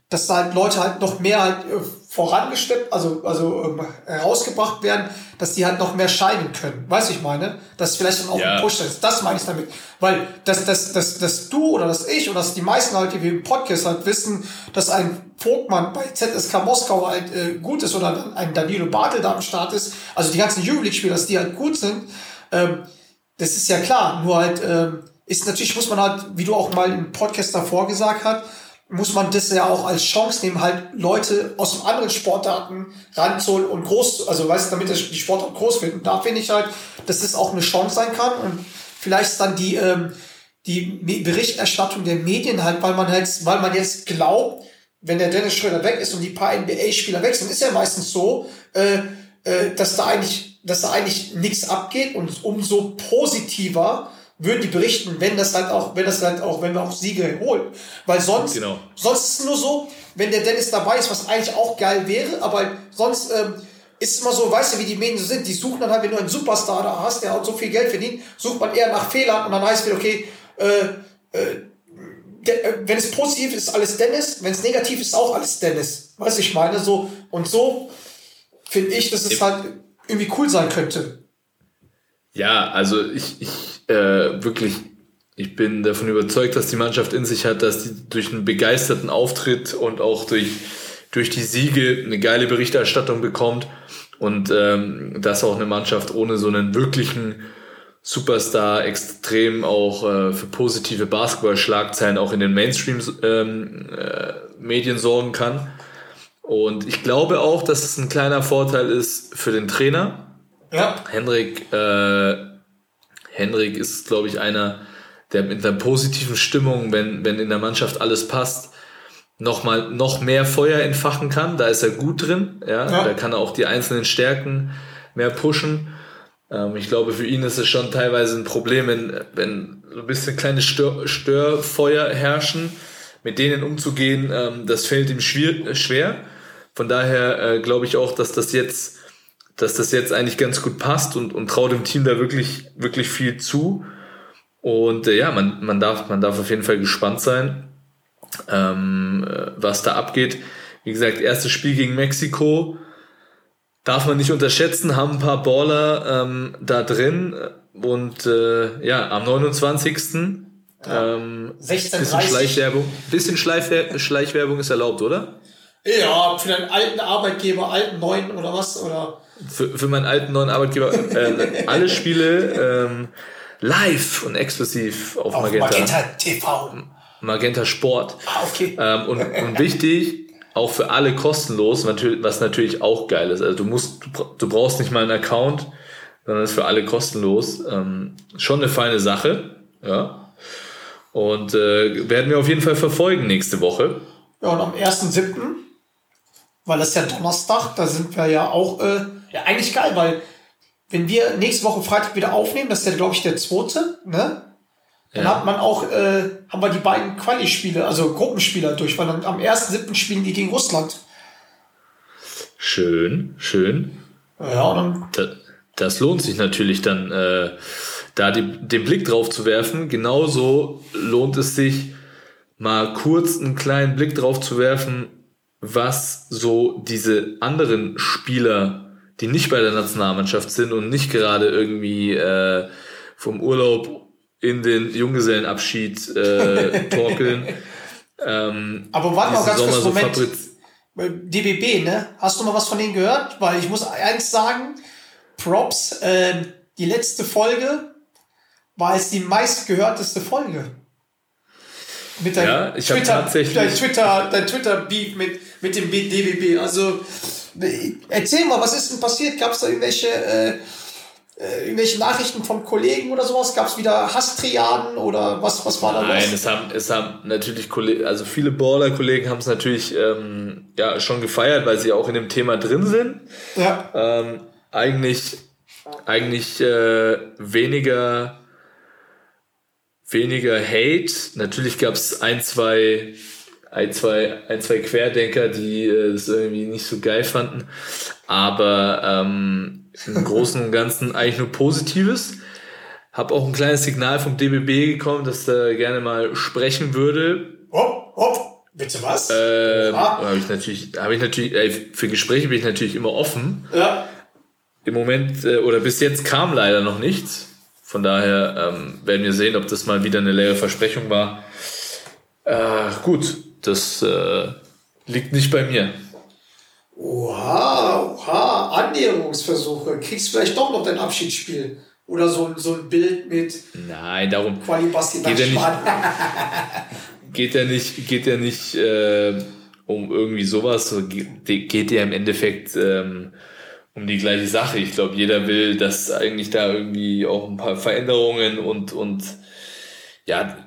A: dass da halt Leute halt noch mehr halt äh, vorangesteppt, also, also ähm, herausgebracht werden, dass die halt noch mehr scheinen können. Weißt du, ich meine? Dass vielleicht dann auch ja. ein Push ist. Das meine ich damit. Weil, dass, dass, dass, dass du oder dass ich oder dass die meisten Leute, die wir im Podcast halt wissen, dass ein Vogtmann bei ZSK Moskau halt äh, gut ist oder ein Danilo Bartel da am Start ist, also die ganzen Jugendlich-Spieler, dass die halt gut sind, ähm, das ist ja klar. Nur halt, ähm, ist natürlich, muss man halt, wie du auch mal im Podcast davor gesagt hast, muss man das ja auch als Chance nehmen, halt Leute aus anderen Sportarten ranzuholen und groß, also weißt damit die Sportart groß wird. Und da finde ich halt, dass das auch eine Chance sein kann und vielleicht dann die, ähm, die Berichterstattung der Medien halt, weil man halt, weil man jetzt glaubt, wenn der Dennis Schröder weg ist und die paar NBA-Spieler wechseln, ist ja meistens so, äh, äh, dass da eigentlich dass da eigentlich nichts abgeht und umso positiver würden die berichten, wenn das halt auch, wenn das halt auch, wenn wir auch Siege holen. Weil sonst, genau. sonst ist es nur so, wenn der Dennis dabei ist, was eigentlich auch geil wäre, aber sonst ähm, ist es immer so, weißt du, wie die Medien so sind, die suchen dann halt, wenn du einen Superstar da hast, der so viel Geld verdient, sucht man eher nach Fehlern und dann heißt es, okay, äh, äh, äh, wenn es positiv ist, alles Dennis, wenn es negativ ist, auch alles Dennis. Weißt du, ich meine, so und so finde ich, dass es halt irgendwie cool sein könnte.
B: Ja, also ich, ich äh, wirklich, ich bin davon überzeugt, dass die Mannschaft in sich hat, dass die durch einen begeisterten Auftritt und auch durch, durch die Siege eine geile Berichterstattung bekommt und ähm, dass auch eine Mannschaft ohne so einen wirklichen Superstar extrem auch äh, für positive Basketball-Schlagzeilen auch in den Mainstream-Medien ähm, äh, sorgen kann. Und ich glaube auch, dass es ein kleiner Vorteil ist für den Trainer. Ja. Hendrik, äh, Hendrik ist, glaube ich, einer, der mit einer positiven Stimmung, wenn, wenn in der Mannschaft alles passt, noch mal noch mehr Feuer entfachen kann. Da ist er gut drin. Ja, ja. da kann er auch die einzelnen Stärken mehr pushen. Ähm, ich glaube, für ihn ist es schon teilweise ein Problem, wenn, wenn so ein bisschen kleine Stör, Störfeuer herrschen, mit denen umzugehen, ähm, das fällt ihm schwer. schwer. Von daher äh, glaube ich auch, dass das jetzt, dass das jetzt eigentlich ganz gut passt und, und traut dem Team da wirklich, wirklich viel zu. Und äh, ja, man, man, darf, man darf auf jeden Fall gespannt sein, ähm, äh, was da abgeht. Wie gesagt, erstes Spiel gegen Mexiko darf man nicht unterschätzen, haben ein paar Baller ähm, da drin und äh, ja, am 29. Ja. Ähm, 16, bisschen Schleichwerbung. Bisschen Schleichwer Schleichwerbung ist erlaubt, oder?
A: Ja, für deinen alten Arbeitgeber, alten neuen oder was? Oder?
B: Für, für meinen alten neuen Arbeitgeber. Äh, *laughs* alle Spiele ähm, live und exklusiv auf, auf Magenta. Magenta TV. Magenta Sport. Ah, okay. Ähm, und, und wichtig, auch für alle kostenlos, was natürlich auch geil ist. Also du musst, du brauchst nicht mal einen Account, sondern ist für alle kostenlos. Ähm, schon eine feine Sache, ja. Und äh, werden wir auf jeden Fall verfolgen nächste Woche.
A: Ja, und am 1.7., weil das ist ja Donnerstag, da sind wir ja auch, äh, ja, eigentlich geil, weil wenn wir nächste Woche Freitag wieder aufnehmen, das ist ja, glaube ich, der zweite, ne? Dann ja. hat man auch, äh, haben wir die beiden Quali-Spiele, also Gruppenspieler durch, weil dann am 1.7. spielen die gegen Russland.
B: Schön, schön. Ja, dann. Das, das lohnt sich natürlich dann, äh, da die, den Blick drauf zu werfen. Genauso lohnt es sich, mal kurz einen kleinen Blick drauf zu werfen, was so diese anderen Spieler, die nicht bei der Nationalmannschaft sind und nicht gerade irgendwie äh, vom Urlaub in den Junggesellenabschied äh, *laughs* torkeln. ähm,
A: Aber warte mal ganz kurz, Moment. So DBB, ne? Hast du mal was von denen gehört? Weil ich muss eins sagen, Props, äh, die letzte Folge war es die meistgehörteste Folge. Mit deinem ja, ich Twitter, tatsächlich dein Twitter, dein Twitter Beef mit, mit dem DBB. Also erzähl mal, was ist denn passiert? Gab es da irgendwelche äh, äh, irgendwelche Nachrichten von Kollegen oder sowas? Gab es wieder Hasstriaden oder was, was war da
B: los? Nein, es haben, es haben natürlich Kollegen, also viele Baller-Kollegen haben es natürlich ähm, ja, schon gefeiert, weil sie auch in dem Thema drin sind. Ja. Ähm, eigentlich eigentlich äh, weniger weniger Hate. Natürlich gab es ein, zwei ein, zwei, ein, zwei Querdenker, die äh, das irgendwie nicht so geil fanden. Aber ähm, im *laughs* Großen und Ganzen eigentlich nur Positives. Hab auch ein kleines Signal vom DBB gekommen, dass er gerne mal sprechen würde.
A: Hopp, hopp, bitte was?
B: Ähm, habe ich natürlich, habe ich natürlich, ey, für Gespräche bin ich natürlich immer offen. Ja. Im Moment äh, oder bis jetzt kam leider noch nichts. Von daher ähm, werden wir sehen, ob das mal wieder eine leere Versprechung war. Äh, gut, das äh, liegt nicht bei mir.
A: Oha, oha, Annäherungsversuche. Kriegst du vielleicht doch noch dein Abschiedsspiel? Oder so, so ein Bild mit
B: Nein, darum geht ja nicht, *laughs* geht ja nicht, geht ja nicht äh, um irgendwie sowas, geht, geht ja im Endeffekt ähm, um die gleiche Sache. Ich glaube, jeder will, dass eigentlich da irgendwie auch ein paar Veränderungen und, und ja,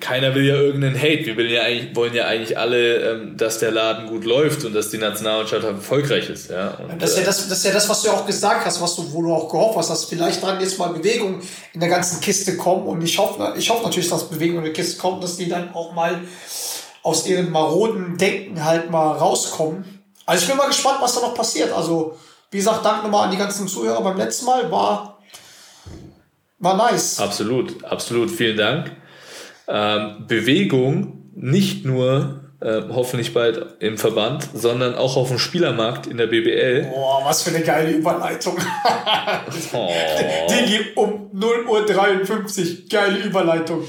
B: keiner will ja irgendeinen Hate. Wir wollen ja eigentlich, wollen ja eigentlich alle, ähm, dass der Laden gut läuft und dass die Nationalmannschaft erfolgreich ist. Ja? Und,
A: das, ist ja das, das ist ja das, was du ja auch gesagt hast, was du, wo du auch gehofft hast, dass vielleicht dann jetzt mal Bewegung in der ganzen Kiste kommen. Und ich hoffe, ich hoffe natürlich, dass Bewegung in der Kiste kommt, dass die dann auch mal aus ihren maroden Denken halt mal rauskommen. Also ich bin mal gespannt, was da noch passiert. Also, wie gesagt, danke nochmal an die ganzen Zuhörer beim letzten Mal. War, war nice.
B: Absolut, absolut. Vielen Dank. Ähm, Bewegung nicht nur äh, hoffentlich bald im Verband, sondern auch auf dem Spielermarkt in der BBL.
A: Boah, was für eine geile Überleitung. *laughs* oh. Digi um 0.53 Uhr. Geile Überleitung.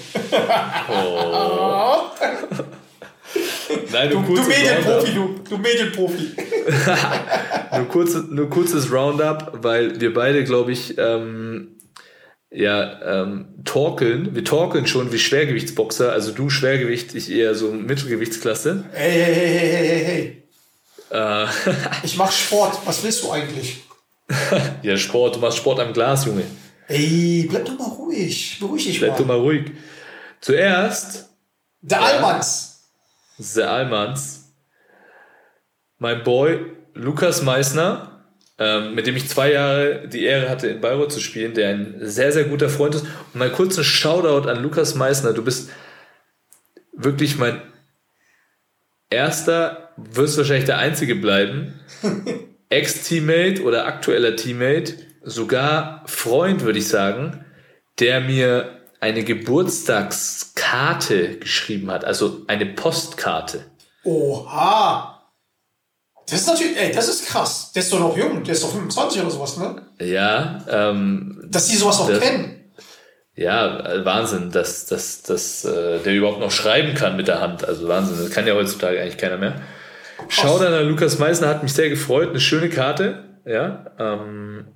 A: oh. *laughs* Nein, du, du Medienprofi, du, du Medienprofi.
B: nur, kurz, nur kurzes Roundup, weil wir beide, glaube ich, ähm, ja, ähm, torkeln. Wir torkeln schon wie Schwergewichtsboxer. Also du Schwergewicht, ich eher so Mittelgewichtsklasse.
A: Hey, hey, hey, hey, hey, hey. Äh. *laughs* ich mach Sport. Was willst du eigentlich? *laughs*
B: ja, Sport. Du machst Sport am Glas, Junge.
A: Ey, bleib doch mal ruhig. Beruhig dich
B: bleib mal. Bleib doch mal ruhig. Zuerst.
A: Der ja, Almans.
B: Der Almans. Mein Boy Lukas Meissner ähm, mit dem ich zwei Jahre die Ehre hatte, in Bayreuth zu spielen, der ein sehr, sehr guter Freund ist. Und mal kurz ein Shoutout an Lukas Meissner. Du bist wirklich mein erster, wirst wahrscheinlich der einzige bleiben, *laughs* Ex-Teammate oder aktueller Teammate, sogar Freund, würde ich sagen, der mir eine Geburtstagskarte geschrieben hat, also eine Postkarte.
A: Oha! Das ist natürlich, ey, das ist krass. Der ist doch noch jung, der ist doch 25 oder sowas, ne?
B: Ja, ähm.
A: Dass die sowas auch das, kennen.
B: Ja, Wahnsinn, dass, dass, dass äh, der überhaupt noch schreiben kann mit der Hand. Also Wahnsinn, das kann ja heutzutage eigentlich keiner mehr. Schau dann an Lukas Meissner, hat mich sehr gefreut. Eine schöne Karte, ja. Ähm,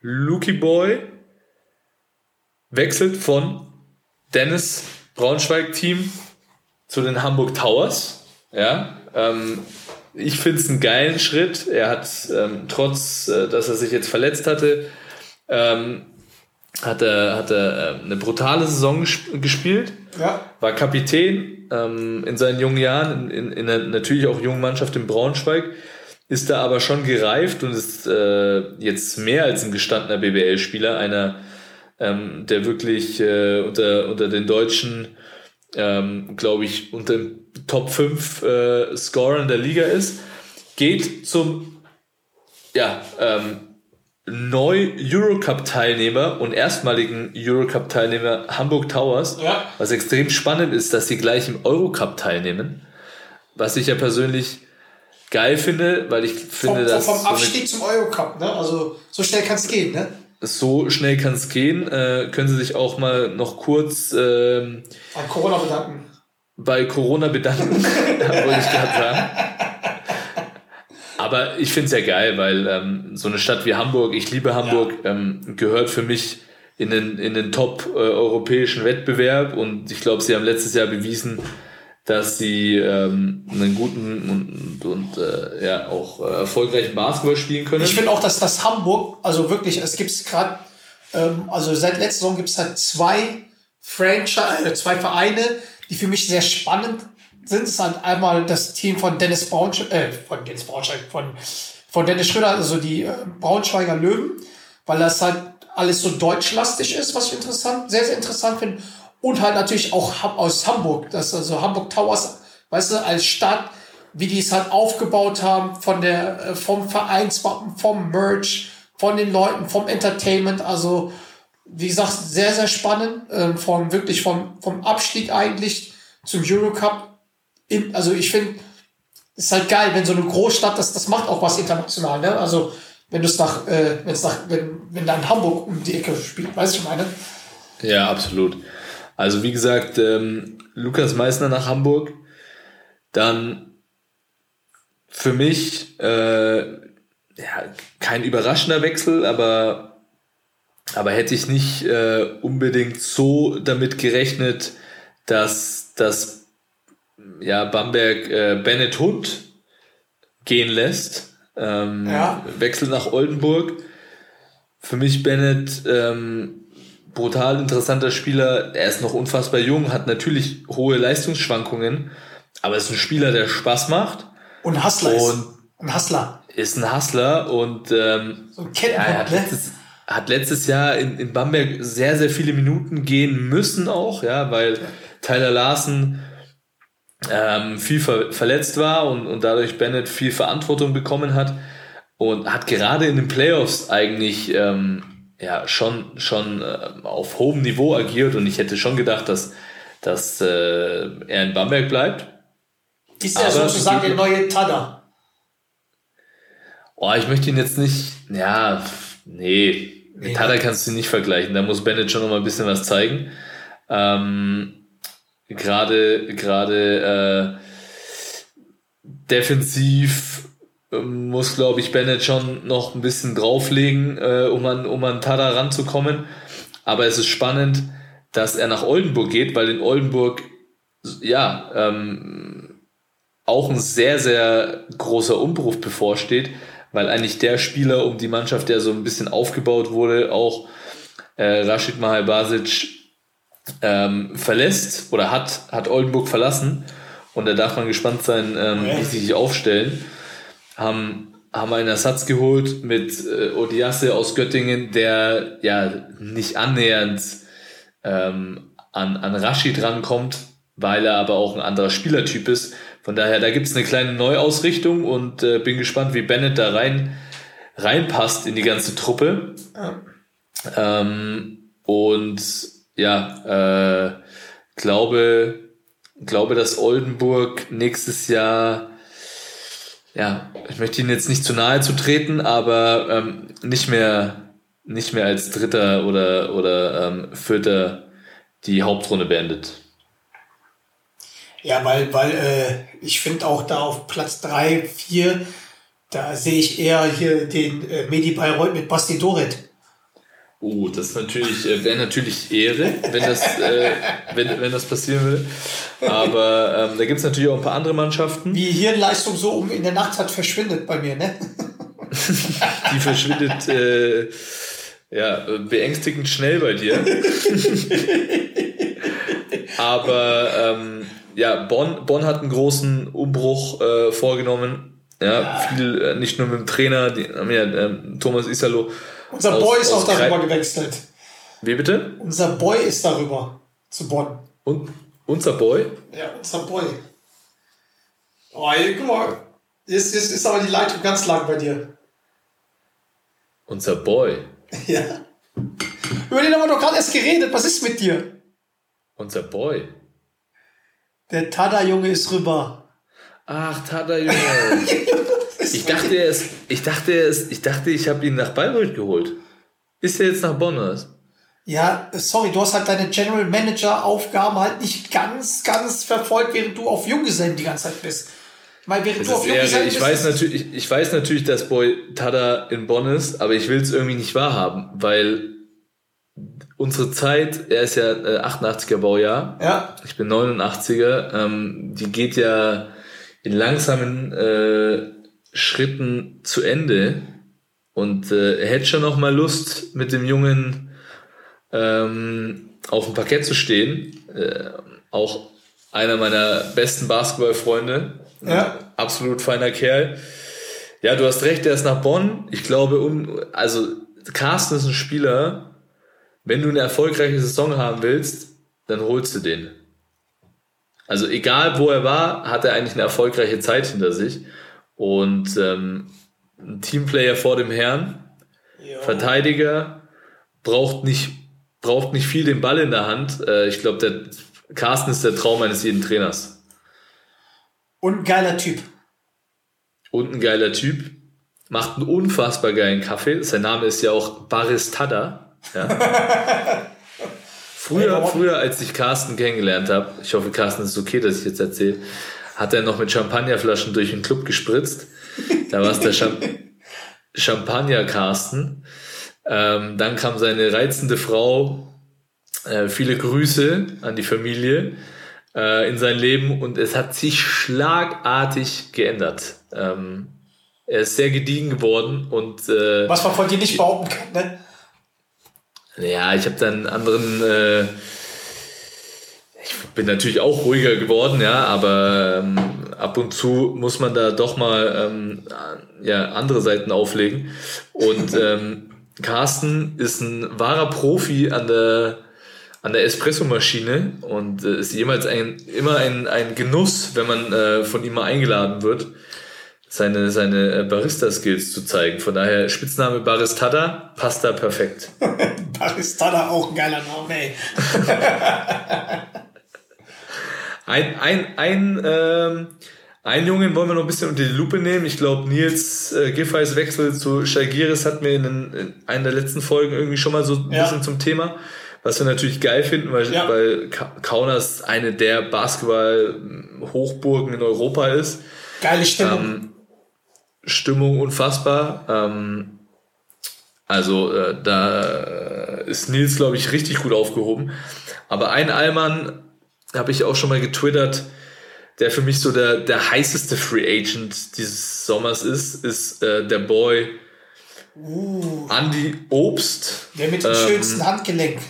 B: Lucky Boy wechselt von Dennis Braunschweig Team zu den Hamburg Towers, ja. Ähm, ich finde es einen geilen Schritt. Er hat ähm, trotz, äh, dass er sich jetzt verletzt hatte, ähm, hat er, hat er äh, eine brutale Saison gespielt. Ja. War Kapitän ähm, in seinen jungen Jahren, in, in, in einer natürlich auch jungen Mannschaft in Braunschweig. Ist da aber schon gereift und ist äh, jetzt mehr als ein gestandener BBL-Spieler, einer, ähm, der wirklich äh, unter, unter den Deutschen ähm, glaube ich, unter dem Top 5 äh, Scorer in der Liga ist, geht zum ja, ähm, neu Eurocup-Teilnehmer und erstmaligen Eurocup-Teilnehmer Hamburg Towers. Ja. Was extrem spannend ist, dass sie gleich im Eurocup teilnehmen. Was ich ja persönlich geil finde, weil ich finde,
A: vom, dass. Vom Abstieg so zum Eurocup, ne? Also so schnell kann es gehen, ne?
B: So schnell kann es gehen. Äh, können Sie sich auch mal noch kurz ähm,
A: bei Corona bedanken.
B: Bei Corona bedanken, *laughs* wollte ich gerade sagen. Aber ich finde es ja geil, weil ähm, so eine Stadt wie Hamburg, ich liebe Hamburg, ja. ähm, gehört für mich in den, in den top-europäischen äh, Wettbewerb und ich glaube, sie haben letztes Jahr bewiesen, dass sie ähm, einen guten und, und äh, ja auch äh, erfolgreichen Basketball spielen können.
A: Ich finde auch, dass das Hamburg, also wirklich, es gibt gerade, ähm, also seit letzter Saison gibt es halt zwei Franchise, äh, zwei Vereine, die für mich sehr spannend sind. Es ist halt einmal das Team von Dennis Braunschweig, äh, von Dennis Braunschweig, von, von Dennis Schröder, also die äh, Braunschweiger Löwen, weil das halt alles so deutschlastig ist, was ich interessant, sehr, sehr interessant finde. Und halt natürlich auch aus Hamburg. Das also Hamburg Towers, weißt du, als Stadt, wie die es halt aufgebaut haben, von der, äh, vom Vereinswappen, vom Merch, von den Leuten, vom Entertainment. Also, wie gesagt, sehr, sehr spannend. Ähm, vom, wirklich vom, vom Abstieg eigentlich zum Eurocup. In, also, ich finde, ist halt geil, wenn so eine Großstadt, das, das macht auch was international, ne? Also, wenn du es nach, äh, es nach, wenn, wenn da in Hamburg um die Ecke spielt, weißt du, ich meine?
B: Ja, absolut. Also wie gesagt, ähm, Lukas Meissner nach Hamburg, dann für mich äh, ja, kein überraschender Wechsel, aber, aber hätte ich nicht äh, unbedingt so damit gerechnet, dass, dass ja, Bamberg äh, Bennett Hund gehen lässt. Ähm, ja. Wechsel nach Oldenburg. Für mich Bennett ähm, brutal interessanter Spieler. Er ist noch unfassbar jung, hat natürlich hohe Leistungsschwankungen, aber ist ein Spieler, der Spaß macht.
A: Und Hustler und ist. Ein Hustler.
B: Ist ein Hustler und ähm, so ein ja, er hat, ne? letztes, hat letztes Jahr in, in Bamberg sehr, sehr viele Minuten gehen müssen auch, ja, weil Tyler Larsen ähm, viel ver verletzt war und, und dadurch Bennett viel Verantwortung bekommen hat und hat gerade in den Playoffs eigentlich ähm, ja schon schon äh, auf hohem Niveau agiert und ich hätte schon gedacht, dass dass äh, er in Bamberg bleibt.
A: Ist er sozusagen der neue Tada?
B: Oh, ich möchte ihn jetzt nicht, ja, nee, mit Tada kannst du nicht vergleichen. Da muss Bennett schon noch mal ein bisschen was zeigen. Ähm, gerade gerade äh, defensiv muss, glaube ich, Bennett schon noch ein bisschen drauflegen, äh, um, an, um an Tada ranzukommen. Aber es ist spannend, dass er nach Oldenburg geht, weil in Oldenburg ja ähm, auch ein sehr, sehr großer Umbruch bevorsteht, weil eigentlich der Spieler um die Mannschaft, der so ein bisschen aufgebaut wurde, auch äh, Rashid Mahal Basic ähm, verlässt oder hat, hat Oldenburg verlassen. Und da darf man gespannt sein, ähm, wie sie sich aufstellen. Haben, haben einen Ersatz geholt mit äh, Odiasse aus Göttingen, der ja nicht annähernd ähm, an, an Rashid rankommt, weil er aber auch ein anderer Spielertyp ist. Von daher, da gibt es eine kleine Neuausrichtung und äh, bin gespannt, wie Bennett da rein reinpasst in die ganze Truppe. Ja. Ähm, und ja, äh, glaube, glaube, dass Oldenburg nächstes Jahr, ja, ich möchte Ihnen jetzt nicht zu nahe zu treten, aber ähm, nicht mehr, nicht mehr als Dritter oder, oder ähm, Vierter die Hauptrunde beendet.
A: Ja, weil, weil äh, ich finde auch da auf Platz drei vier da sehe ich eher hier den äh, Medi Bayreuth mit Basti Doret.
B: Oh, das natürlich äh, wäre natürlich Ehre, wenn das, äh, wenn, wenn das passieren würde. Aber ähm, da gibt es natürlich auch ein paar andere Mannschaften.
A: Wie Hirnleistung so um in der Nacht hat verschwindet bei mir, ne? *laughs*
B: Die verschwindet äh, ja beängstigend schnell bei dir. Aber ähm, ja, Bonn, Bonn hat einen großen Umbruch äh, vorgenommen. Ja, viel, äh, nicht nur mit dem Trainer, die haben ja äh, Thomas Isalo
A: unser aus, Boy ist auch darüber Kre gewechselt.
B: Wie bitte?
A: Unser Boy ist darüber zu Bonn.
B: Und unser Boy?
A: Ja, unser Boy. Oh, hier, guck mal. Jetzt, jetzt ist aber die Leitung ganz lang bei dir.
B: Unser Boy. *laughs*
A: Ja. Über den haben wir doch gerade erst geredet. Was ist mit dir?
B: Unser Boy.
A: Der Tada-Junge ist rüber.
B: Ach, Tada-Junge. *laughs* Ich dachte, er ist, ich dachte, er ist, ich dachte, ich habe ihn nach Bayreuth geholt. Ist er jetzt nach Bonn oder was?
A: Ja, sorry, du hast halt deine General Manager Aufgaben halt nicht ganz, ganz verfolgt, während du auf Junggesellen die ganze Zeit bist. Weil während
B: du auf Junggesellen bist. Ich weiß, natürlich, ich, ich weiß natürlich, dass Boy Tada in Bonn ist, aber ich will es irgendwie nicht wahrhaben, weil unsere Zeit, er ist ja äh, 88er Baujahr.
A: Ja.
B: Ich bin 89er. Ähm, die geht ja in langsamen äh, Schritten zu Ende und äh, er hätte schon noch mal Lust, mit dem Jungen ähm, auf dem Parkett zu stehen. Äh, auch einer meiner besten Basketballfreunde.
A: Ja.
B: Absolut feiner Kerl. Ja, du hast recht, der ist nach Bonn. Ich glaube, um, also Carsten ist ein Spieler, wenn du eine erfolgreiche Saison haben willst, dann holst du den. Also egal wo er war, hat er eigentlich eine erfolgreiche Zeit hinter sich. Und ähm, ein Teamplayer vor dem Herrn, jo. Verteidiger, braucht nicht, braucht nicht viel den Ball in der Hand. Äh, ich glaube, der Carsten ist der Traum eines jeden Trainers.
A: Und ein geiler Typ.
B: Und ein geiler Typ. Macht einen unfassbar geilen Kaffee. Sein Name ist ja auch Baristada. Ja. *laughs* früher, früher, als ich Carsten kennengelernt habe, ich hoffe, Carsten ist okay, dass ich jetzt erzähle, hat er noch mit Champagnerflaschen durch den Club gespritzt. Da war es der Champ *laughs* Champagner Carsten. Ähm, dann kam seine reizende Frau. Äh, viele Grüße an die Familie äh, in sein Leben und es hat sich schlagartig geändert. Ähm, er ist sehr gediegen geworden und
A: äh, was man von dir nicht behaupten kann, ne?
B: Ja, ich habe dann einen anderen. Ich bin natürlich auch ruhiger geworden, ja, aber ähm, ab und zu muss man da doch mal ähm, ja, andere Seiten auflegen. Und *laughs* ähm, Carsten ist ein wahrer Profi an der an der Espressomaschine und äh, ist jemals ein, immer ein, ein Genuss, wenn man äh, von ihm mal eingeladen wird, seine, seine äh, Barista-Skills zu zeigen. Von daher Spitzname Baristada passt da perfekt. *laughs*
A: Baristada auch ein geiler Name, ey. *laughs*
B: ein, ein, ein, ähm, ein Jungen wollen wir noch ein bisschen unter die Lupe nehmen. Ich glaube, Nils äh, Giffey's Wechsel zu Shagiris hat mir in, in einer der letzten Folgen irgendwie schon mal so ein ja. bisschen zum Thema. Was wir natürlich geil finden, weil, ja. weil Kaunas eine der Basketball-Hochburgen in Europa ist.
A: Geile Stimmung. Ähm,
B: Stimmung unfassbar. Ähm, also äh, da ist Nils, glaube ich, richtig gut aufgehoben. Aber ein Allmann habe ich auch schon mal getwittert, der für mich so der, der heißeste Free Agent dieses Sommers ist, ist äh, der Boy uh, Andy Obst.
A: Der mit dem ähm, schönsten Handgelenk.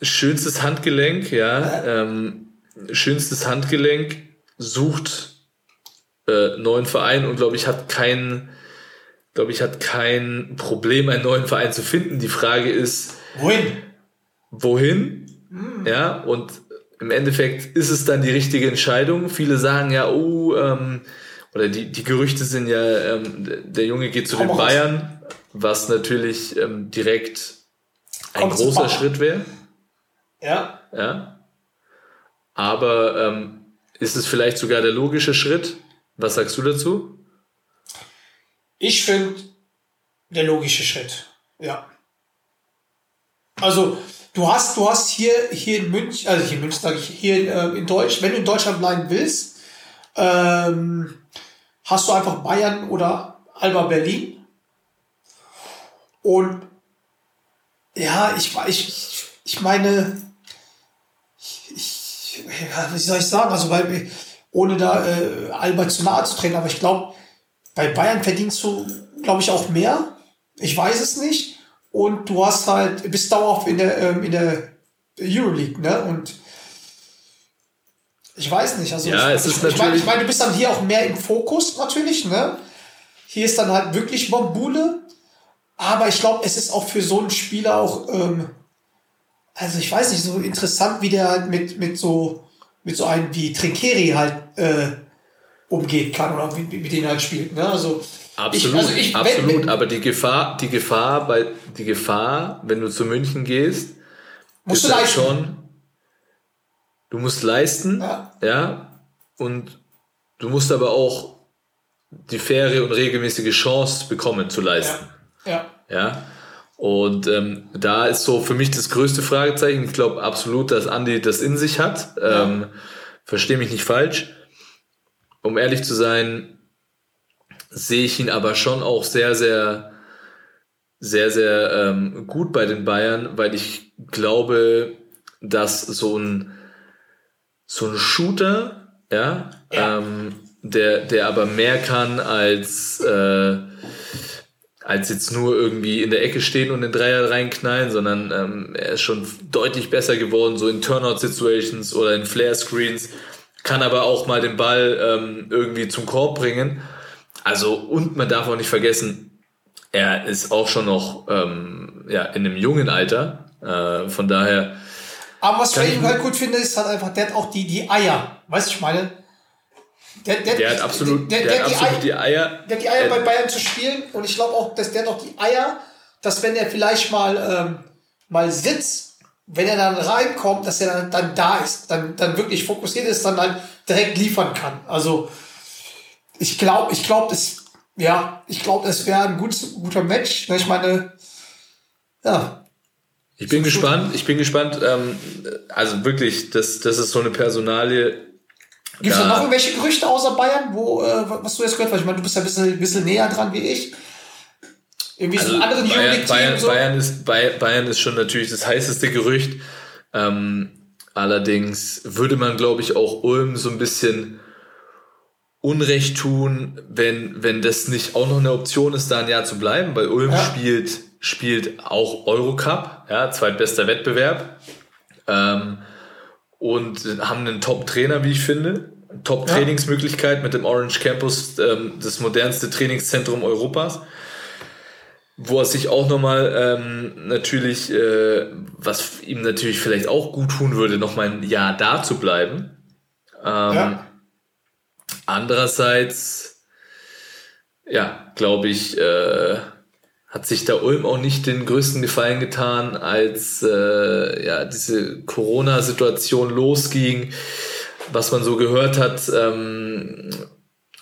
B: Schönstes Handgelenk, ja. ja. Ähm, schönstes Handgelenk sucht äh, neuen Verein und glaube ich hat kein, glaube ich hat kein Problem einen neuen Verein zu finden. Die Frage ist
A: wohin?
B: Wohin? Mhm. Ja und im Endeffekt ist es dann die richtige Entscheidung. Viele sagen ja, oh, ähm, oder die, die Gerüchte sind ja, ähm, der Junge geht zu Komm den raus. Bayern, was natürlich ähm, direkt ein Komm großer Schritt wäre.
A: Ja.
B: Ja. Aber ähm, ist es vielleicht sogar der logische Schritt? Was sagst du dazu?
A: Ich finde der logische Schritt. Ja. Also du hast, du hast hier, hier in München, also hier in München sage ich, hier äh, in Deutsch, wenn du in Deutschland bleiben willst, ähm, hast du einfach Bayern oder Alba Berlin. Und ja, ich, ich, ich meine, ich, ja, wie soll ich sagen, also weil, ohne da äh, Alba zu nahe zu treten, aber ich glaube, bei Bayern verdienst du, glaube ich, auch mehr. Ich weiß es nicht und du hast halt, bist dauerhaft in der, ähm, in der Euroleague, ne? Und ich weiß nicht, also
B: ja,
A: ich, ich, ich meine, ich mein, du bist dann hier auch mehr im Fokus natürlich, ne? Hier ist dann halt wirklich Bombule, aber ich glaube, es ist auch für so einen Spieler auch, ähm, also ich weiß nicht, so interessant, wie der halt mit, mit so, mit so einem wie Trinkeri halt äh, umgehen kann oder wie, mit denen halt spielt, ne? Also
B: Absolut, ich, also ich, absolut. Wenn, aber die Gefahr, die Gefahr bei die Gefahr, wenn du zu München gehst,
A: musst ist du halt
B: schon. Du musst leisten, ja. ja, und du musst aber auch die faire und regelmäßige Chance bekommen zu leisten.
A: Ja.
B: Ja. ja? Und ähm, da ist so für mich das größte Fragezeichen. Ich glaube absolut, dass Andy das in sich hat. Ja. Ähm, Verstehe mich nicht falsch. Um ehrlich zu sein, sehe ich ihn aber schon auch sehr, sehr, sehr, sehr ähm, gut bei den Bayern, weil ich glaube, dass so ein, so ein Shooter, ja, ja. Ähm, der, der aber mehr kann als, äh, als jetzt nur irgendwie in der Ecke stehen und den Dreier reinknallen, sondern ähm, er ist schon deutlich besser geworden, so in Turnout-Situations oder in Flare-Screens, kann aber auch mal den Ball ähm, irgendwie zum Korb bringen. Also, und man darf auch nicht vergessen, er ist auch schon noch ähm, ja, in einem jungen Alter. Äh, von daher.
A: Aber was ich halt gut finde, ist halt einfach, der hat auch die, die Eier. Weißt du, ich meine?
B: Der, der, der hat absolut, der, der, hat absolut die, Eier,
A: Der hat die Eier äh, bei Bayern zu spielen. Und ich glaube auch, dass der auch die Eier, dass wenn er vielleicht mal, ähm, mal sitzt, wenn er dann reinkommt, dass er dann, dann da ist, dann, dann wirklich fokussiert ist, dann halt direkt liefern kann. Also, ich glaube, ich glaube, das, ja, ich glaube, es wäre ein gutes, guter Match. Ne, ich meine, ja.
B: Ich bin gespannt, ich bin gespannt, ähm, also wirklich, das, das ist so eine Personalie.
A: Gibt es noch irgendwelche Gerüchte außer Bayern, wo, äh, was du jetzt gehört hast? Ich meine, du bist ja ein bisschen, ein bisschen näher dran wie ich.
B: Irgendwie also so anderen Bayern, Bayern, so. Bayern, ist, Bayern ist schon natürlich das heißeste Gerücht. Ähm, allerdings würde man, glaube ich, auch Ulm so ein bisschen Unrecht tun, wenn, wenn das nicht auch noch eine Option ist, da ein Jahr zu bleiben, weil Ulm ja. spielt spielt auch Eurocup, ja, zweitbester Wettbewerb. Ähm, und haben einen Top-Trainer, wie ich finde. Top-Trainingsmöglichkeit mit dem Orange Campus, ähm, das modernste Trainingszentrum Europas. Wo er sich auch nochmal ähm, natürlich, äh, was ihm natürlich vielleicht auch gut tun würde, nochmal ein Jahr da zu bleiben. Ähm, ja. Andererseits, ja, glaube ich, äh, hat sich da Ulm auch nicht den größten Gefallen getan, als äh, ja, diese Corona-Situation losging. Was man so gehört hat, ähm,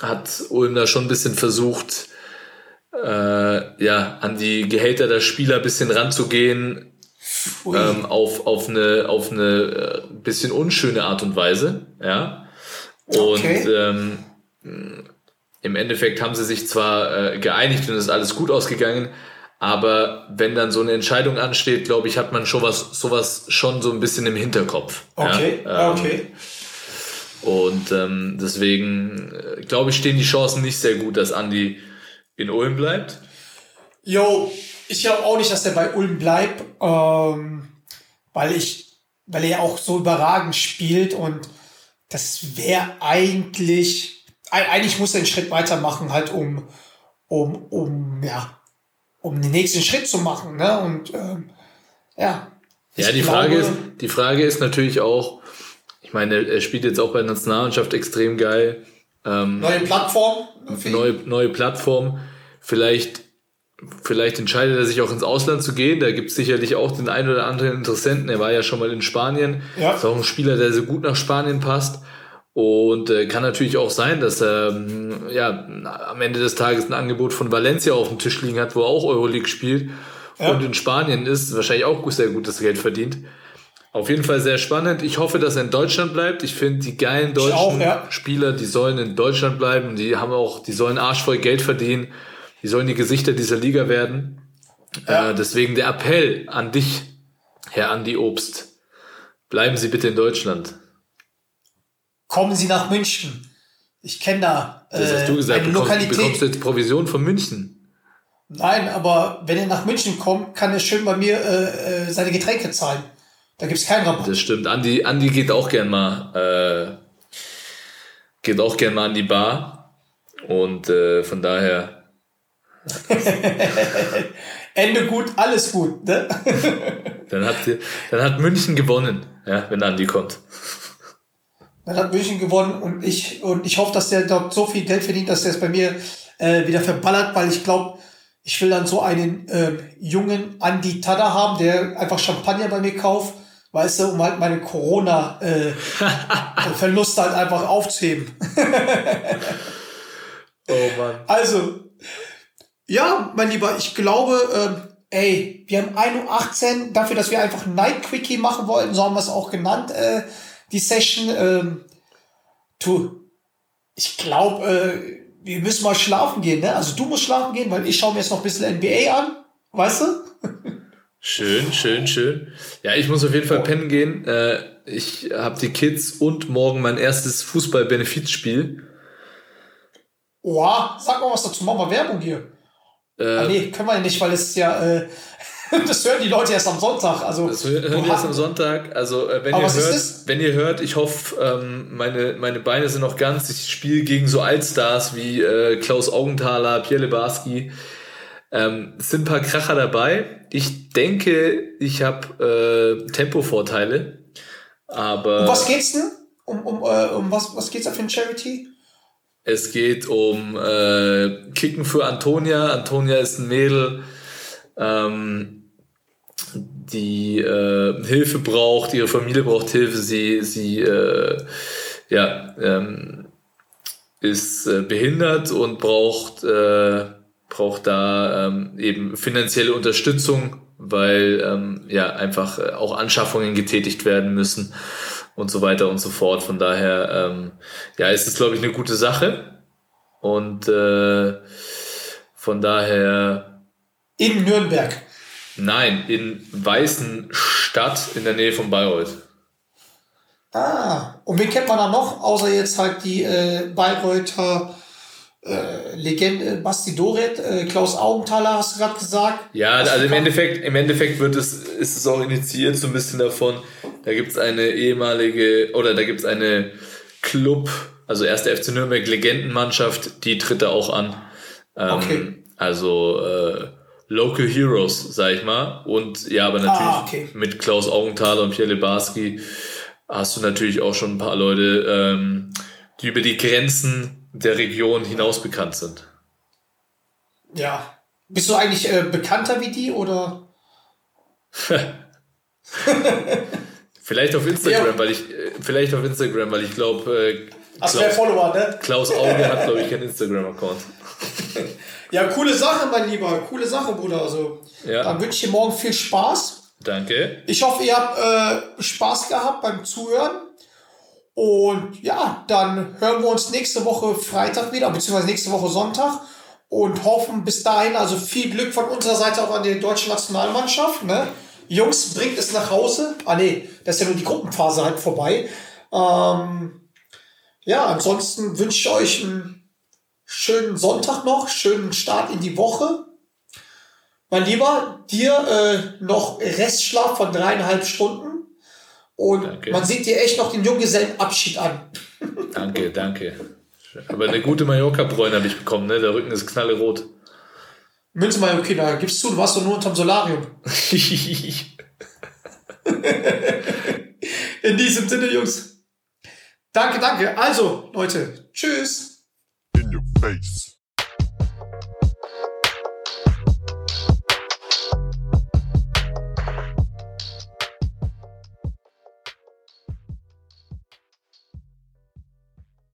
B: hat Ulm da schon ein bisschen versucht, äh, ja, an die Gehälter der Spieler ein bisschen ranzugehen, ähm, auf, auf eine, auf eine äh, bisschen unschöne Art und Weise, ja. Und okay. ähm, im Endeffekt haben sie sich zwar äh, geeinigt und es ist alles gut ausgegangen, aber wenn dann so eine Entscheidung ansteht, glaube ich, hat man schon was, sowas schon so ein bisschen im Hinterkopf.
A: Okay, ja? ähm, okay.
B: Und ähm, deswegen äh, glaube ich, stehen die Chancen nicht sehr gut, dass Andi in Ulm bleibt.
A: Jo, ich glaube auch nicht, dass er bei Ulm bleibt, ähm, weil ich, weil er auch so überragend spielt und das wäre eigentlich, eigentlich muss er einen Schritt weitermachen, halt um, um, um, ja, um den nächsten Schritt zu machen, ne? Und ähm, ja.
B: Ja, die glaube, Frage ist, die Frage ist natürlich auch, ich meine, er spielt jetzt auch bei der Nationalmannschaft extrem geil.
A: Ähm, neue Plattform.
B: Neue, neue Plattform. Vielleicht, vielleicht entscheidet er sich auch ins Ausland zu gehen. Da gibt es sicherlich auch den einen oder anderen Interessenten. Er war ja schon mal in Spanien. Ja. Ist auch ein Spieler, der so gut nach Spanien passt. Und äh, kann natürlich auch sein, dass er ähm, ja, am Ende des Tages ein Angebot von Valencia auf dem Tisch liegen hat, wo er auch Euroleague spielt ja. und in Spanien ist, wahrscheinlich auch sehr gutes Geld verdient. Auf jeden Fall sehr spannend. Ich hoffe, dass er in Deutschland bleibt. Ich finde, die geilen deutschen auch, ja. Spieler, die sollen in Deutschland bleiben. Die haben auch, die sollen arschvoll Geld verdienen. Die sollen die Gesichter dieser Liga werden. Ja. Äh, deswegen der Appell an dich, Herr Andi Obst. Bleiben Sie bitte in Deutschland
A: kommen Sie nach München. Ich kenne da
B: äh, das hast du gesagt, eine du Lokalität. Du bekommst jetzt Provision von München.
A: Nein, aber wenn er nach München kommt, kann er schön bei mir äh, äh, seine Getränke zahlen. Da gibt's keinen Rabatt.
B: Das stimmt. Andi, Andi geht auch gern mal, äh, geht auch gern mal an die Bar. Und äh, von daher. *laughs*
A: Ende gut, alles gut, ne?
B: dann, hat, dann hat München gewonnen, ja, wenn Andi kommt.
A: Dann hat München gewonnen und ich, und ich hoffe, dass der dort so viel Geld verdient, dass der es bei mir äh, wieder verballert, weil ich glaube, ich will dann so einen äh, jungen Andi Tada haben, der einfach Champagner bei mir kauft, weißt du, um halt meine Corona-Verluste äh, *laughs* halt einfach aufzuheben.
B: oh Mann.
A: Also, ja, mein Lieber, ich glaube, ähm, ey, wir haben 1.18 Uhr dafür, dass wir einfach Night Quickie machen wollten, so haben wir es auch genannt. Äh, die Session. Ähm, tu, ich glaube, äh, wir müssen mal schlafen gehen, ne? Also du musst schlafen gehen, weil ich schaue mir jetzt noch ein bisschen NBA an, weißt du?
B: Schön, schön, schön. Ja, ich muss auf jeden Fall pennen gehen. Äh, ich habe die Kids und morgen mein erstes Fußball-Benefizspiel.
A: Oha, sag mal was dazu, mach mal Werbung hier. Äh, ah, nee, können wir ja nicht, weil es ja äh, *laughs* das hören die Leute erst am Sonntag. Also,
B: das hören die erst am Sonntag. Also, äh, wenn, ihr hört, wenn ihr hört, ich hoffe, ähm, meine, meine Beine sind noch ganz. Ich spiele gegen so Altstars wie äh, Klaus Augenthaler, Pierre Lebarski. Ähm, es sind ein paar Kracher dabei. Ich denke, ich habe äh, Tempovorteile. Aber.
A: Um was geht's denn? Um, um, äh, um was, was geht's da für ein Charity?
B: Es geht um äh, Kicken für Antonia. Antonia ist ein Mädel ähm, die äh, Hilfe braucht, ihre Familie braucht Hilfe, sie, sie äh, ja, ähm, ist äh, behindert und braucht, äh, braucht da ähm, eben finanzielle Unterstützung, weil ähm, ja einfach äh, auch Anschaffungen getätigt werden müssen und so weiter und so fort. Von daher ähm, ja, ist es glaube ich eine gute Sache und äh, von daher
A: in Nürnberg.
B: Nein, in Weißenstadt in der Nähe von Bayreuth.
A: Ah, und wen kennt man da noch, außer jetzt halt die äh, Bayreuther äh, Legende Basti Doret, äh, Klaus Augenthaler hast du gerade gesagt.
B: Ja, also im Endeffekt, im Endeffekt wird es, ist es auch initiiert so ein bisschen davon. Da gibt es eine ehemalige, oder da gibt es eine Club, also erste FC Nürnberg Legendenmannschaft, die tritt da auch an. Ähm, okay. Also äh, Local Heroes, sag ich mal. Und ja, aber natürlich ah, okay. mit Klaus Augenthaler und Pierre Lebarski hast du natürlich auch schon ein paar Leute, ähm, die über die Grenzen der Region hinaus bekannt sind.
A: Ja. Bist du eigentlich äh, bekannter wie die oder? *laughs*
B: vielleicht auf Instagram, ja. weil ich äh, vielleicht auf Instagram, weil ich glaube, äh,
A: mehr Follower, ne?
B: Klaus Auge hat glaube ich keinen Instagram-Account. *laughs*
A: ja, coole Sache, mein Lieber, coole Sache, Bruder. Also, ja. dann wünsche ich dir morgen viel Spaß.
B: Danke.
A: Ich hoffe, ihr habt äh, Spaß gehabt beim Zuhören. Und ja, dann hören wir uns nächste Woche Freitag wieder, beziehungsweise nächste Woche Sonntag. Und hoffen bis dahin, also viel Glück von unserer Seite auch an die deutsche Nationalmannschaft. Ne? Jungs, bringt es nach Hause. Ah nee, das ist ja nur die Gruppenphase halt vorbei. Ähm, ja, ansonsten wünsche ich euch einen schönen Sonntag noch, schönen Start in die Woche. Mein Lieber, dir äh, noch Restschlaf von dreieinhalb Stunden. Und danke. man sieht dir echt noch den Junggesellenabschied an. *laughs*
B: danke, danke. Aber eine gute Mallorca-Bräune habe ich bekommen, ne? Der Rücken ist knallerot.
A: Münze da gibst du, du warst doch nur unterm Solarium. *laughs* In diesem Sinne, Jungs. Danke, danke. Also, Leute, tschüss. In your face.